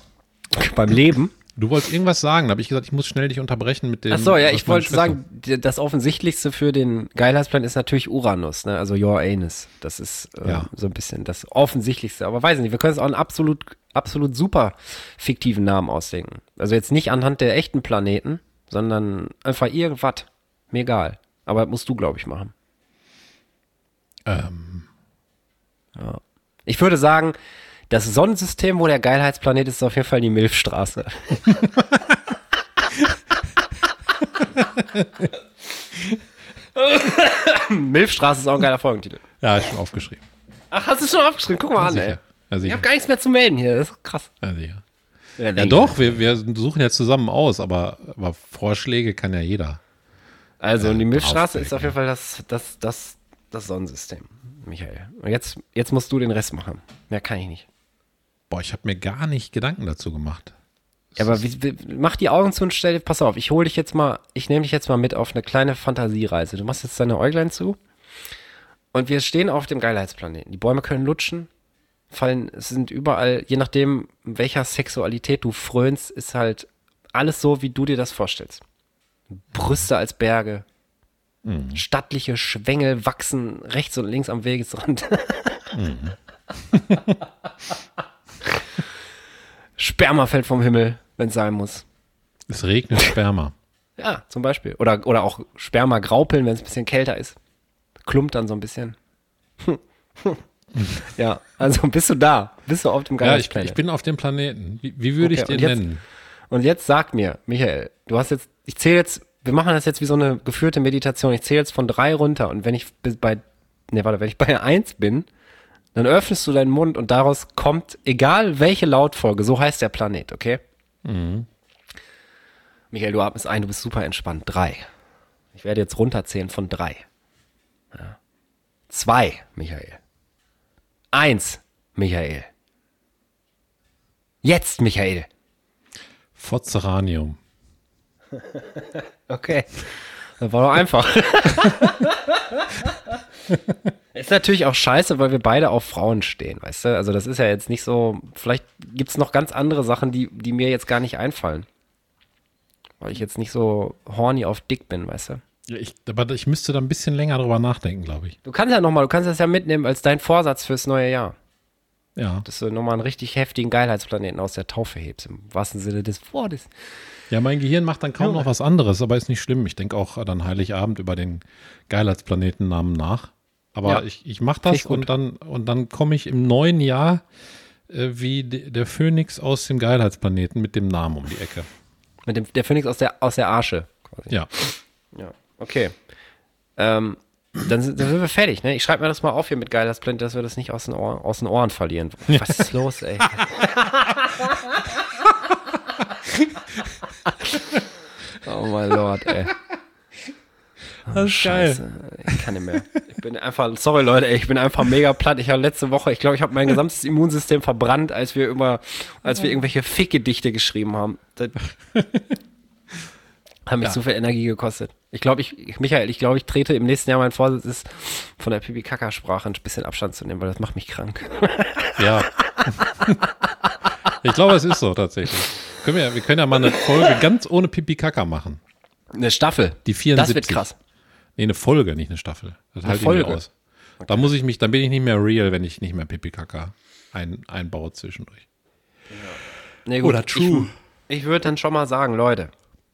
Beim Leben. Du wolltest irgendwas sagen, da habe ich gesagt, ich muss schnell dich unterbrechen mit dem. Ach so, ja, ich wollte sagen, das Offensichtlichste für den Geilheitsplan ist natürlich Uranus, ne? also Your Anus. Das ist äh, Ja. so ein bisschen das Offensichtlichste. Aber weiß nicht, wir können es auch einen absolut, absolut super fiktiven Namen ausdenken. Also jetzt nicht anhand der echten Planeten, sondern einfach irgendwas. Mir egal. Aber das musst du, glaube ich, machen. Ähm, Ja. Ich würde sagen, das Sonnensystem, wo der Geilheitsplanet ist, ist auf jeden Fall die Milchstraße. *laughs* Milchstraße ist auch ein geiler Folgentitel. ja, ist schon aufgeschrieben. Ach, hast du schon aufgeschrieben? Guck mal an, ey. sicher. Ja, Ich habe gar nichts mehr zu melden hier. Das ist krass. Ja, sicher. Ja, doch, wir, wir suchen jetzt zusammen aus, aber, aber Vorschläge kann ja jeder. Also, die Milchstraße ist auf jeden Fall das, das, das, das Sonnensystem, Michael. Und jetzt, jetzt musst du den Rest machen. Mehr kann ich nicht. Boah, ich habe mir gar nicht Gedanken dazu gemacht. Ja, aber wie, wie, mach die Augen zu und stell, pass auf, ich hole dich jetzt mal, ich nehme dich jetzt mal mit auf eine kleine Fantasiereise. Du machst jetzt deine Äuglein zu und wir stehen auf dem Geilheitsplaneten. Die Bäume können lutschen, fallen, es sind überall, je nachdem, welcher Sexualität du frönst, ist halt alles so, wie du dir das vorstellst. Brüste als Berge, stattliche Schwängel wachsen rechts und links am Wegesrand. *laughs* *laughs* Sperma fällt vom Himmel, wenn es sein muss. Es regnet Sperma. Ja, zum Beispiel. Oder, oder auch Sperma graupeln, wenn es ein bisschen kälter ist. Klumpt dann so ein bisschen. *laughs* ja, also bist du da? Bist du auf dem Ja, ich, ich bin auf dem Planeten. Wie, wie würde ich Okay, den und jetzt- nennen? Und jetzt sag mir, Michael, du hast jetzt, ich zähle jetzt, wir machen das jetzt wie so eine geführte Meditation. Ich zähle jetzt von drei runter und wenn ich bis bei, ne, warte, wenn ich bei eins bin, dann öffnest du deinen Mund und daraus kommt, egal welche Lautfolge, so heißt der Planet, okay? Michael, du atmest ein, du bist super entspannt. Drei. Ich werde jetzt runterzählen von drei. Ja. Zwei, Michael. Eins, Michael. Jetzt, Michael. Fotzeranium. *laughs* Okay. Das war doch einfach. *laughs* ist natürlich auch scheiße, weil wir beide auf Frauen stehen, weißt du? Also das ist ja jetzt nicht so, vielleicht gibt es noch ganz andere Sachen, die, die mir jetzt gar nicht einfallen. Weil ich jetzt nicht so horny auf dick bin, weißt du? Ja, ich, aber ich müsste da ein bisschen länger drüber nachdenken, glaube ich. Du kannst ja nochmal, du kannst das ja mitnehmen als dein Vorsatz fürs neue Jahr. Ja. Dass du nochmal einen richtig heftigen Geilheitsplaneten aus der Taufe hebst, im wahrsten Sinne des Wortes. Ja, mein Gehirn macht dann kaum noch was anderes, aber ist nicht schlimm. Ich denke auch dann Heiligabend über den Geilheitsplanetennamen nach. Aber Ja. ich, ich mache das und dann, und dann komme ich im neuen Jahr äh, wie de, der Phönix aus dem Geilheitsplaneten mit dem Namen um die Ecke. Mit dem, der Phönix aus der, aus der Arsche. Quasi. Ja. Ja, okay. Ähm, dann, sind, dann sind wir fertig, ne? Ich schreibe mir das mal auf hier mit Geilheitsplanet, dass wir das nicht aus den, Ohr, aus den Ohren verlieren. *laughs* Was ist los, ey? *laughs* oh mein Lord, ey. Das ist Scheiße, ich kann nicht mehr. Ich bin einfach, sorry Leute, ey, ich bin einfach mega platt. Ich habe letzte Woche, ich glaube, ich habe mein gesamtes Immunsystem verbrannt, als wir über, als wir irgendwelche Fickgedichte geschrieben haben. Das *laughs* hat mich Ja. so viel Energie gekostet. Ich glaube, ich, ich, Michael, ich glaube, ich trete im nächsten Jahr mein Vorsitz ist, von der Pipi-Kaka-Sprache ein bisschen Abstand zu nehmen, weil das macht mich krank. Ja. ich glaube, es ist so tatsächlich. Können wir, wir können ja mal eine Folge ganz ohne Pipi Kaka machen. Eine Staffel. Die 74. Das wird krass. Nee, eine Folge, nicht eine Staffel. Das halte ich Folge. nicht aus. Da muss ich mich, dann bin ich nicht mehr real, wenn ich nicht mehr Pipi Kaka ein, einbaue zwischendurch. Nee, gut, Oder true. Ich, ich würde dann schon mal sagen, Leute,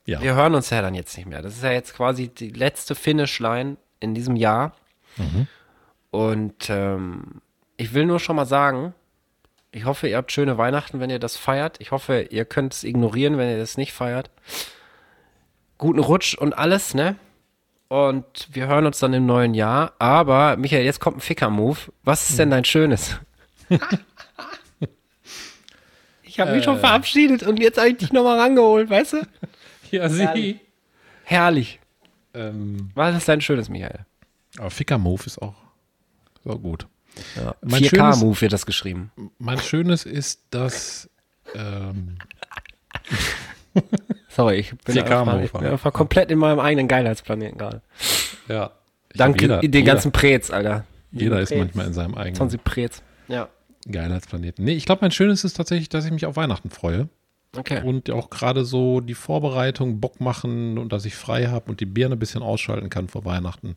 Ja. Wir hören uns ja dann jetzt nicht mehr. Das ist ja jetzt quasi die letzte Finish-Line in diesem Jahr. Und ähm, ich will nur schon mal sagen, ich hoffe, ihr habt schöne Weihnachten, wenn ihr das feiert. Ich hoffe, ihr könnt es ignorieren, wenn ihr das nicht feiert. Guten Rutsch und alles, ne? Und wir hören uns dann im neuen Jahr. Aber, Michael, jetzt kommt ein Ficker-Move. Was ist denn dein Schönes? *laughs* ich habe mich schon verabschiedet und jetzt habe ich dich nochmal rangeholt, weißt du? *laughs* Ja, sie. Herrlich. Ähm, Was ist dein Schönes, Michael? aber Ficker Move ist auch, auch gut. Ja. Mein schönes- 4K-Move wird das geschrieben. Mein Schönes ist, dass ähm, *laughs* Sorry, ich bin, 4K einfach, ich bin einfach komplett in meinem eigenen Geilheitsplaneten gerade. ja, ich Dank glaub, jeder, den jeder, ganzen Prez, Alter. jeder ist Prez. manchmal in seinem eigenen 20 Prez. Ja. Geilheitsplaneten. Nee, ich glaube, mein Schönes ist tatsächlich, dass ich mich auf Weihnachten freue. Okay. Und auch gerade so die Vorbereitung, Bock machen und dass ich frei habe und die Birne ein bisschen ausschalten kann vor Weihnachten.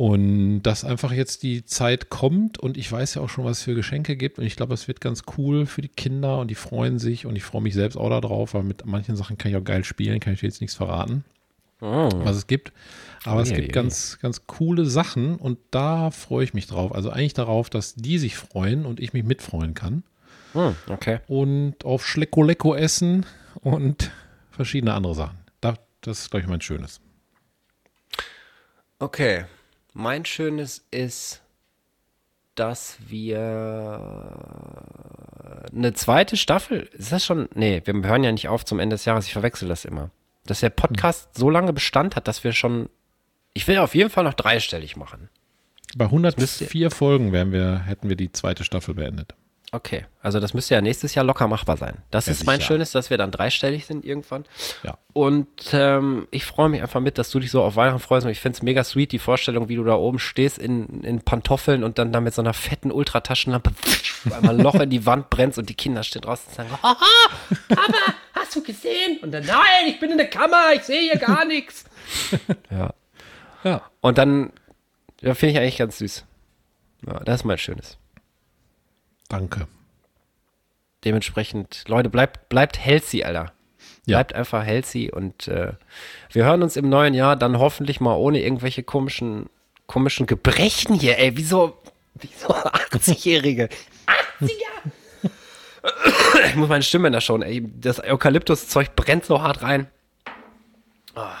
Und dass einfach jetzt die Zeit kommt und ich weiß ja auch schon, was es für Geschenke gibt. Und ich glaube, es wird ganz cool für die Kinder und die freuen sich und ich freue mich selbst auch darauf, weil mit manchen Sachen kann ich auch geil spielen, kann ich dir jetzt nichts verraten, was es gibt. Aber es Ui, gibt ui, ganz, ganz coole Sachen und da freue ich mich drauf. Also eigentlich darauf, dass die sich freuen und ich mich mitfreuen kann Hm, okay. und auf Schlecko-Lecko essen und verschiedene andere Sachen. Da, das ist, glaube ich, mein Schönes. Okay. Mein Schönes ist, dass wir eine zweite Staffel, ist das schon? Nee, wir hören ja nicht auf zum Ende des Jahres, ich verwechsel das immer. Dass der Podcast so lange Bestand hat, dass wir schon, ich will auf jeden Fall noch dreistellig machen. Bei müsst 104 Folgen wären wir, hätten wir die zweite Staffel beendet. Okay, also das müsste ja nächstes Jahr locker machbar sein. Das Ja, ist mein sicher. Schönes, dass wir dann dreistellig sind irgendwann. Ja. Und ähm, ich freue mich einfach mit, dass du dich so auf Weihnachten freust. Und ich finde es mega sweet, die Vorstellung, wie du da oben stehst in, in Pantoffeln und dann da mit so einer fetten Ultrataschenlampe *laughs* einmal ein Loch in die Wand brennst und die Kinder stehen draußen und sagen, haha, Papa, hast du gesehen? Und dann, nein, ich bin in der Kammer, ich sehe hier gar nichts. *laughs* Ja. Ja. Und dann, ja, finde ich eigentlich ganz süß. Ja, das ist mein Schönes. Danke. Dementsprechend, Leute, bleibt, bleibt healthy, Alter. Ja. Bleibt einfach healthy und äh, wir hören uns im neuen Jahr dann hoffentlich mal ohne irgendwelche komischen, komischen Gebrechen hier, ey. Wieso, wieso *laughs* 80-Jährige? 80er! Ich muss meine Stimme in der schon, ey. Das Eukalyptus-Zeug brennt so hart rein. Ah.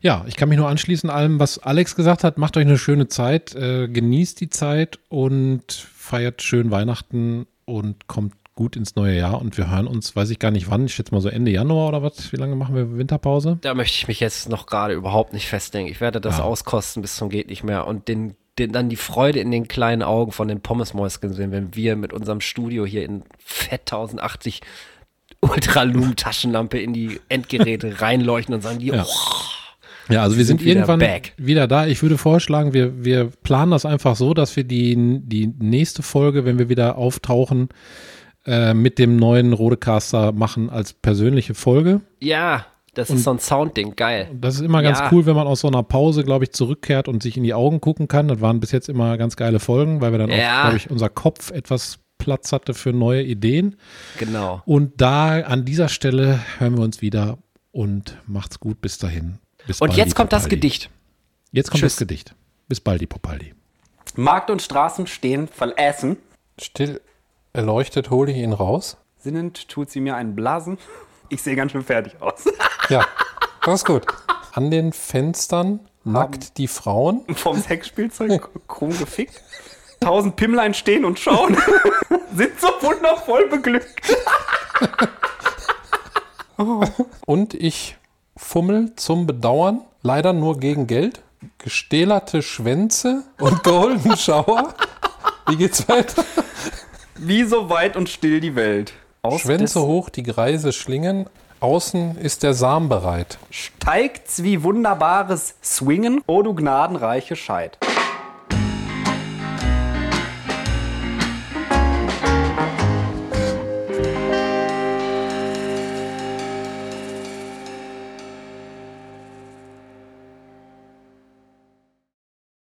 Ja, ich kann mich nur anschließen allem, was Alex gesagt hat. Macht euch eine schöne Zeit, äh, genießt die Zeit und feiert schön Weihnachten und kommt gut ins neue Jahr. Und wir hören uns, weiß ich gar nicht wann, ich schätze mal so Ende Januar oder was. Wie lange machen wir Winterpause? Da möchte ich mich jetzt noch gerade überhaupt nicht festlegen. Ich werde das Ja. auskosten bis zum geht nicht mehr und den, den, dann die Freude in den kleinen Augen von den Pommesmäuschen sehen, wenn wir mit unserem Studio hier in Fett 1080 Ultraloom Taschenlampe in die Endgeräte *laughs* reinleuchten und sagen, die, Ja. oh, Ja, also wir sind, sind wieder irgendwann back. wieder da. Ich würde vorschlagen, wir, wir planen das einfach so, dass wir die, die nächste Folge, wenn wir wieder auftauchen, äh, mit dem neuen Rodecaster machen als persönliche Folge. ja, Das ist so ein Soundding, geil. Das ist immer ganz Ja. cool, wenn man aus so einer Pause, glaube ich, zurückkehrt und sich in die Augen gucken kann. Das waren bis jetzt immer ganz geile Folgen, weil wir dann Ja. auch, glaube ich, unser Kopf etwas Platz hatte für neue Ideen. Genau. Und da an dieser Stelle hören wir uns wieder und macht's gut bis dahin. Bis Und jetzt kommt das Popaldi. Gedicht. Jetzt kommt Tschüss. das Gedicht. Bis bald, die Popaldi. Markt und Straßen stehen voll Essen. Still erleuchtet hole ich ihn raus. Sinnend tut sie mir einen Blasen. *laughs* Ich sehe ganz schön fertig aus. *laughs* Ja, das ist gut. An den Fenstern nackt die Frauen. Vom Sexspielzeug krumm gefickt. Tausend Pimmlein stehen und schauen. *laughs* Sind so wundervoll beglückt. Und ich fummel zum Bedauern, leider nur gegen Geld. Gestählerte Schwänze und *laughs* Golden Shower. Wie geht's weiter? Wie so weit und still die Welt. Aus Schwänze hoch, die Greise schlingen. Außen ist der Samen bereit. steigt's wie wunderbares Swingen, o du gnadenreiche Scheid.